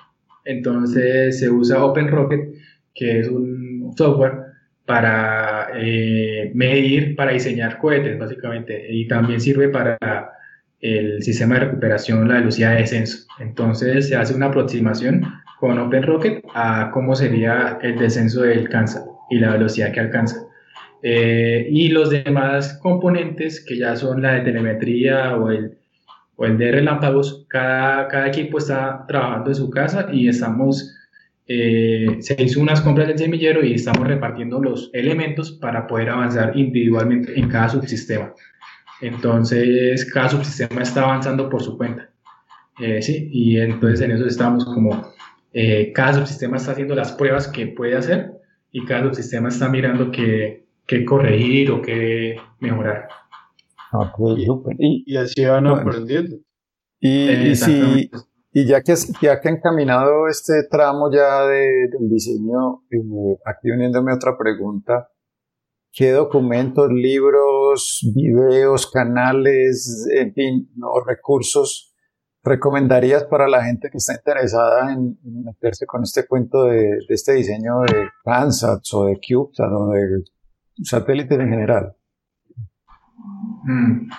S3: Entonces se usa OpenRocket, que es un software para eh, medir, para diseñar cohetes, básicamente, y también sirve para el sistema de recuperación, la velocidad de descenso. Entonces se hace una aproximación con OpenRocket a cómo sería el descenso del cáncer y la velocidad que alcanza. Eh, y los demás componentes, que ya son la de telemetría o el, o el de relámpagos, cada, cada equipo está trabajando en su casa y estamos eh, se hizo unas compras del semillero y estamos repartiendo los elementos para poder avanzar individualmente en cada subsistema. Entonces, cada subsistema está avanzando por su cuenta. Eh, sí, y entonces en eso estamos como, eh, cada subsistema está haciendo las pruebas que puede hacer y cada subsistema está mirando qué, qué corregir o qué mejorar.
S1: y, y, así van aprendiendo.
S2: Y, y si, y ya que, ya que encaminado este tramo ya de, del diseño, eh, aquí uniéndome otra pregunta, ¿qué documentos, libros, videos, canales, en fin, no, recursos recomendarías para la gente que está interesada en, meterse con este cuento de, de este diseño de Kansas o de CubeSat o de satélites en general?
S3: Mm.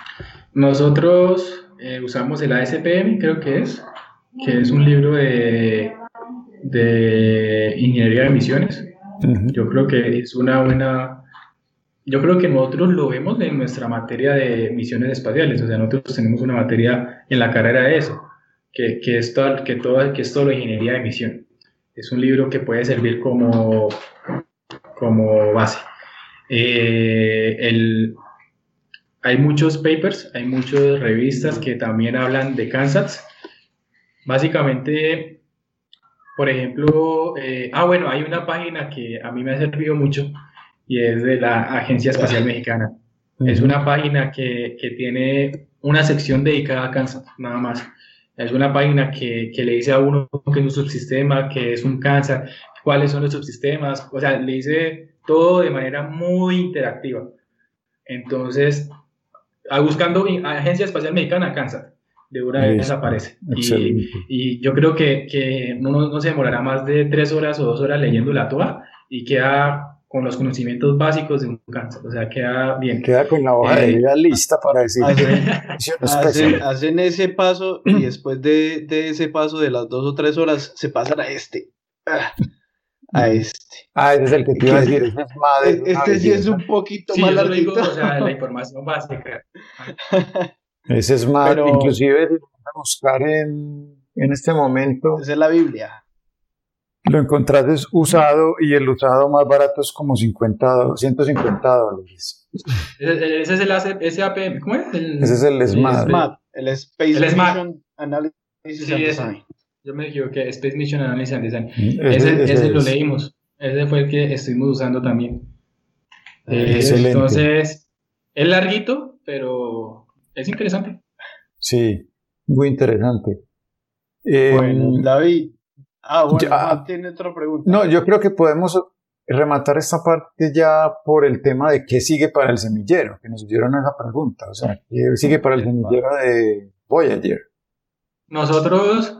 S3: Nosotros eh, usamos el ASPM, creo que es, que es un libro de, de ingeniería de emisiones. Yo creo que es una buena... Yo creo que nosotros lo vemos en nuestra materia de misiones espaciales, o sea, nosotros tenemos una materia en la carrera de eso, que, que, es, todo, que, todo, que es todo ingeniería de emisión. Es un libro que puede servir como, como base. Eh, el, hay muchos papers, hay muchas revistas que también hablan de Kansas Básicamente, por ejemplo, eh, ah, bueno, hay una página que a mí me ha servido mucho y es de la Agencia Espacial Mexicana. Es una página que, que, tiene una sección dedicada a cáncer, nada más. Es una página que, que, le dice a uno que es un subsistema, que es un cáncer, cuáles son los subsistemas, o sea, le dice todo de manera muy interactiva. Entonces, buscando Agencia Espacial Mexicana, cáncer de una vez desaparece. Y, y, yo creo que, que uno no se demorará más de tres horas o dos horas leyendo la TOA y queda con los conocimientos básicos de un cáncer, o sea, queda bien.
S2: Queda con la hoja de eh, vida lista para decir.
S1: Hacen, hacen, ese paso y después de, de, ese paso de las dos o tres horas se pasan a este. Ah, a este.
S2: Ah, ese es el que te iba a decir.
S1: este sí es un poquito más largo.
S3: o sea, la información básica.
S2: Ese es más, inclusive a buscar en, en este momento.
S1: Esa es la Biblia.
S2: Lo encontraste usado y el usado más barato es como 50, 150 dólares.
S3: Ese es el SAP, ¿cómo es?
S2: Ese es el SMAT.
S1: El, Space Mission Analysis
S3: and Design. Yo me equivoqué, Space Mission Analysis and Design. Mm, ese, ese, lo leímos. Ese fue el que estuvimos usando también. Ah, eh, entonces, es larguito, pero es interesante.
S2: Sí, muy interesante.
S1: bueno, em, David, Ah, bueno, tiene otra pregunta.
S2: No, yo creo que podemos rematar esta parte ya por el tema de qué sigue para el semillero, que nos dieron esa pregunta. O sea, ¿qué sigue para el semillero de Voyager?
S3: Nosotros,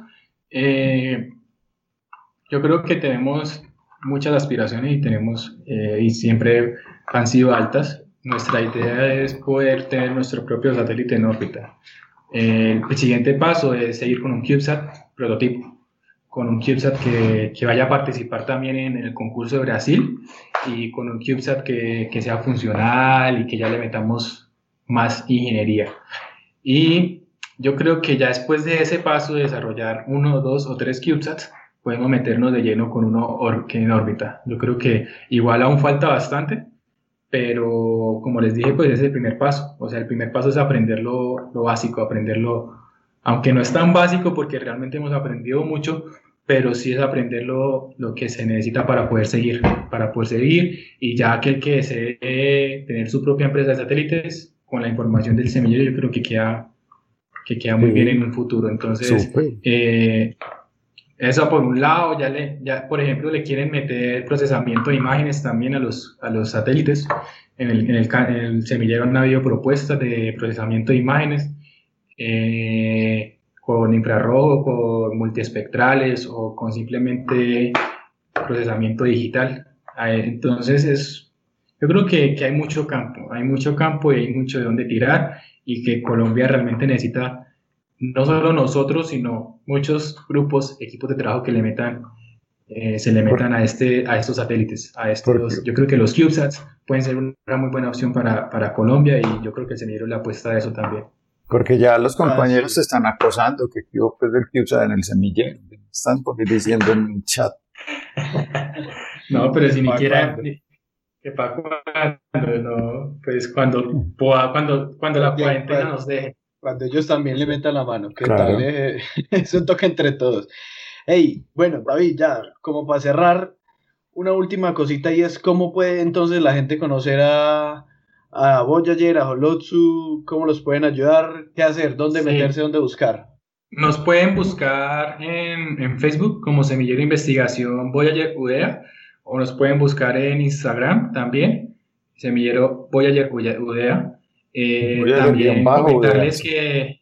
S3: eh, yo creo que tenemos muchas aspiraciones y tenemos, eh, y siempre han sido altas. Nuestra idea es poder tener nuestro propio satélite en órbita. el siguiente paso es seguir con un CubeSat prototipo con un CubeSat que, que, vaya a participar también en el concurso de Brasil y con un CubeSat que, que, sea funcional y que ya le metamos más ingeniería. Y yo creo que ya después de ese paso de desarrollar uno, dos o tres CubeSats, podemos meternos de lleno con uno en órbita. Yo creo que igual aún falta bastante, pero como les dije, pues es el primer paso. O sea, el primer paso es aprender lo, lo básico, aprenderlo aunque no es tan básico porque realmente hemos aprendido mucho, pero sí es aprender lo, lo, que se necesita para poder seguir, para poder seguir y ya aquel que desee tener su propia empresa de satélites con la información del semillero yo creo que queda, que queda muy bien en un futuro. Entonces, eh, eso por un lado, ya, le, ya por ejemplo le quieren meter procesamiento de imágenes también a los, a los satélites. En el, en el, en el semillero han habido propuestas de procesamiento de imágenes eh, con infrarrojo, con multiespectrales o con simplemente procesamiento digital. Entonces es, yo creo que, que, hay mucho campo, hay mucho campo y hay mucho de dónde tirar y que Colombia realmente necesita no solo nosotros, sino muchos grupos, equipos de trabajo que le metan, eh, se le metan a, este, a estos satélites. A estos, yo creo que los CubeSats pueden ser una muy buena opción para, para Colombia y yo creo que el semillero le apuesta a eso también.
S2: Porque ya los ah, compañeros se están acosando que yo pues del CubeSat en el semillero. Están porque diciendo en el chat.
S3: No, pero si ni siquiera que para cuando, no, pues cuando, cuando, cuando la cuarentena nos deje.
S1: Cuando ellos también le metan la mano, que tal eh, es un toque entre todos. Hey, bueno, David, ya, como para cerrar, una última cosita y es cómo puede entonces la gente conocer a, a Voyager, a Holotsu, cómo los pueden ayudar, qué hacer, dónde meterse, dónde buscar.
S3: Nos pueden buscar en, en, Facebook como Semillero Investigación Voyager UDEA o nos pueden buscar en Instagram también, Semillero Voyager UDEA. Eh, también comentarles que...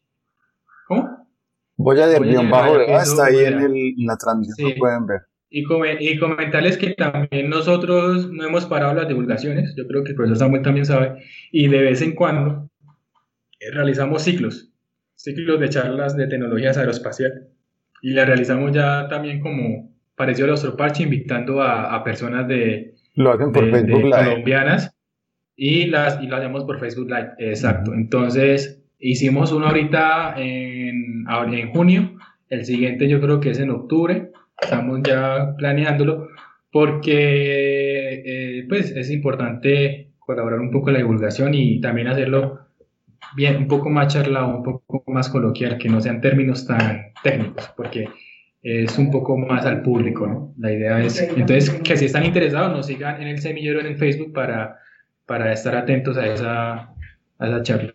S2: ¿Cómo? Voyager bajo UDEA está ahí en, el, en la transmisión, lo pueden ver.
S3: Y, y, comentarles que también nosotros no hemos parado las divulgaciones, yo creo que el profesor Samuel también sabe, y de vez en cuando eh, realizamos ciclos, ciclos de charlas de tecnologías aeroespaciales, y la realizamos ya también como parecido a nuestro parche, invitando a, a personas de,
S2: lo hacen por Facebook
S3: Live. colombianas, y, las, y lo hacemos por Facebook Live, exacto. Entonces, hicimos uno ahorita en, en junio, el siguiente yo creo que es en octubre, estamos ya planeándolo porque eh, pues es importante colaborar un poco en la divulgación y también hacerlo bien, un poco más charlado, un poco más coloquial, que no sean términos tan técnicos, porque es un poco más al público, ¿no? La idea es, entonces, que si están interesados, nos sigan en el semillero en el Facebook para, para estar atentos a esa, a esas charlas.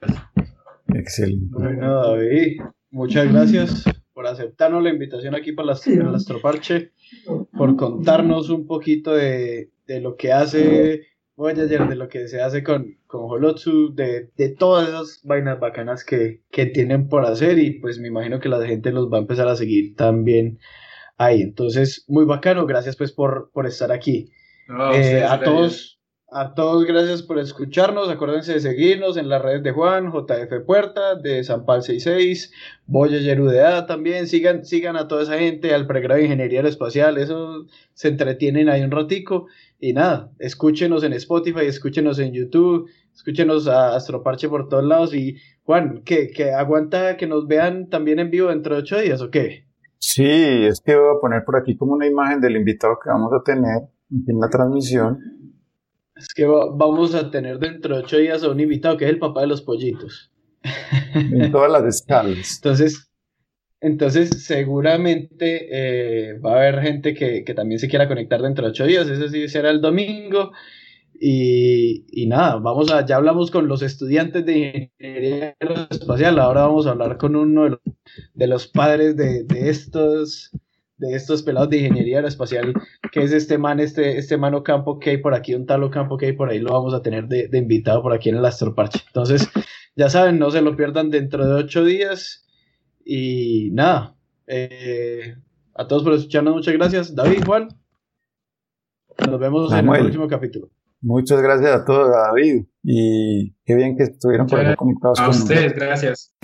S2: Excelente.
S1: Bueno, David, muchas gracias por aceptarnos la invitación aquí para, las, Astroparche, por contarnos un poquito de, de, lo que hace Voyager, de lo que se hace con, con Holotsu, de, de todas esas vainas bacanas que, que tienen por hacer y pues me imagino que la gente los va a empezar a seguir también ahí. Entonces, muy bacano, gracias pues por, por estar aquí. Eh, a todos, a todos gracias por escucharnos, acuérdense de seguirnos en las redes de Juan, JF Puerta, de San Pal 66, Voyager UDA también, sigan, sigan a toda esa gente, al pregrado de Ingeniería Aeroespacial, eso se entretienen ahí un ratico, y nada, escúchenos en Spotify, escúchenos en YouTube, escúchenos a Astroparche por todos lados, y Juan, ¿qué, que aguanta que nos vean también en vivo dentro de ocho días o qué?
S2: Sí, es que voy a poner por aquí como una imagen del invitado que vamos a tener en la transmisión.
S1: Es que vamos a tener dentro de ocho días a un invitado que es el papá de los pollitos.
S2: En todas las escalas.
S1: Entonces, entonces seguramente eh, va a haber gente que, también se quiera conectar dentro de ocho días. Ese sí será el domingo. Y, nada, vamos a, ya hablamos con los estudiantes de ingeniería espacial. Ahora vamos a hablar con uno de los, padres de, de estos de estos pelados de ingeniería aeroespacial, que es este man, este, este mano campo que hay por aquí, un talo campo que hay por ahí, lo vamos a tener de, invitado por aquí en el Astroparche. Entonces, ya saben, no se lo pierdan dentro de ocho días. Y nada, eh, a todos por escucharnos, muchas gracias. David, Juan, nos vemos en el próximo capítulo.
S2: Muchas gracias a todos, David. Y qué bien que estuvieron por aquí conectados.
S3: A ustedes, gracias.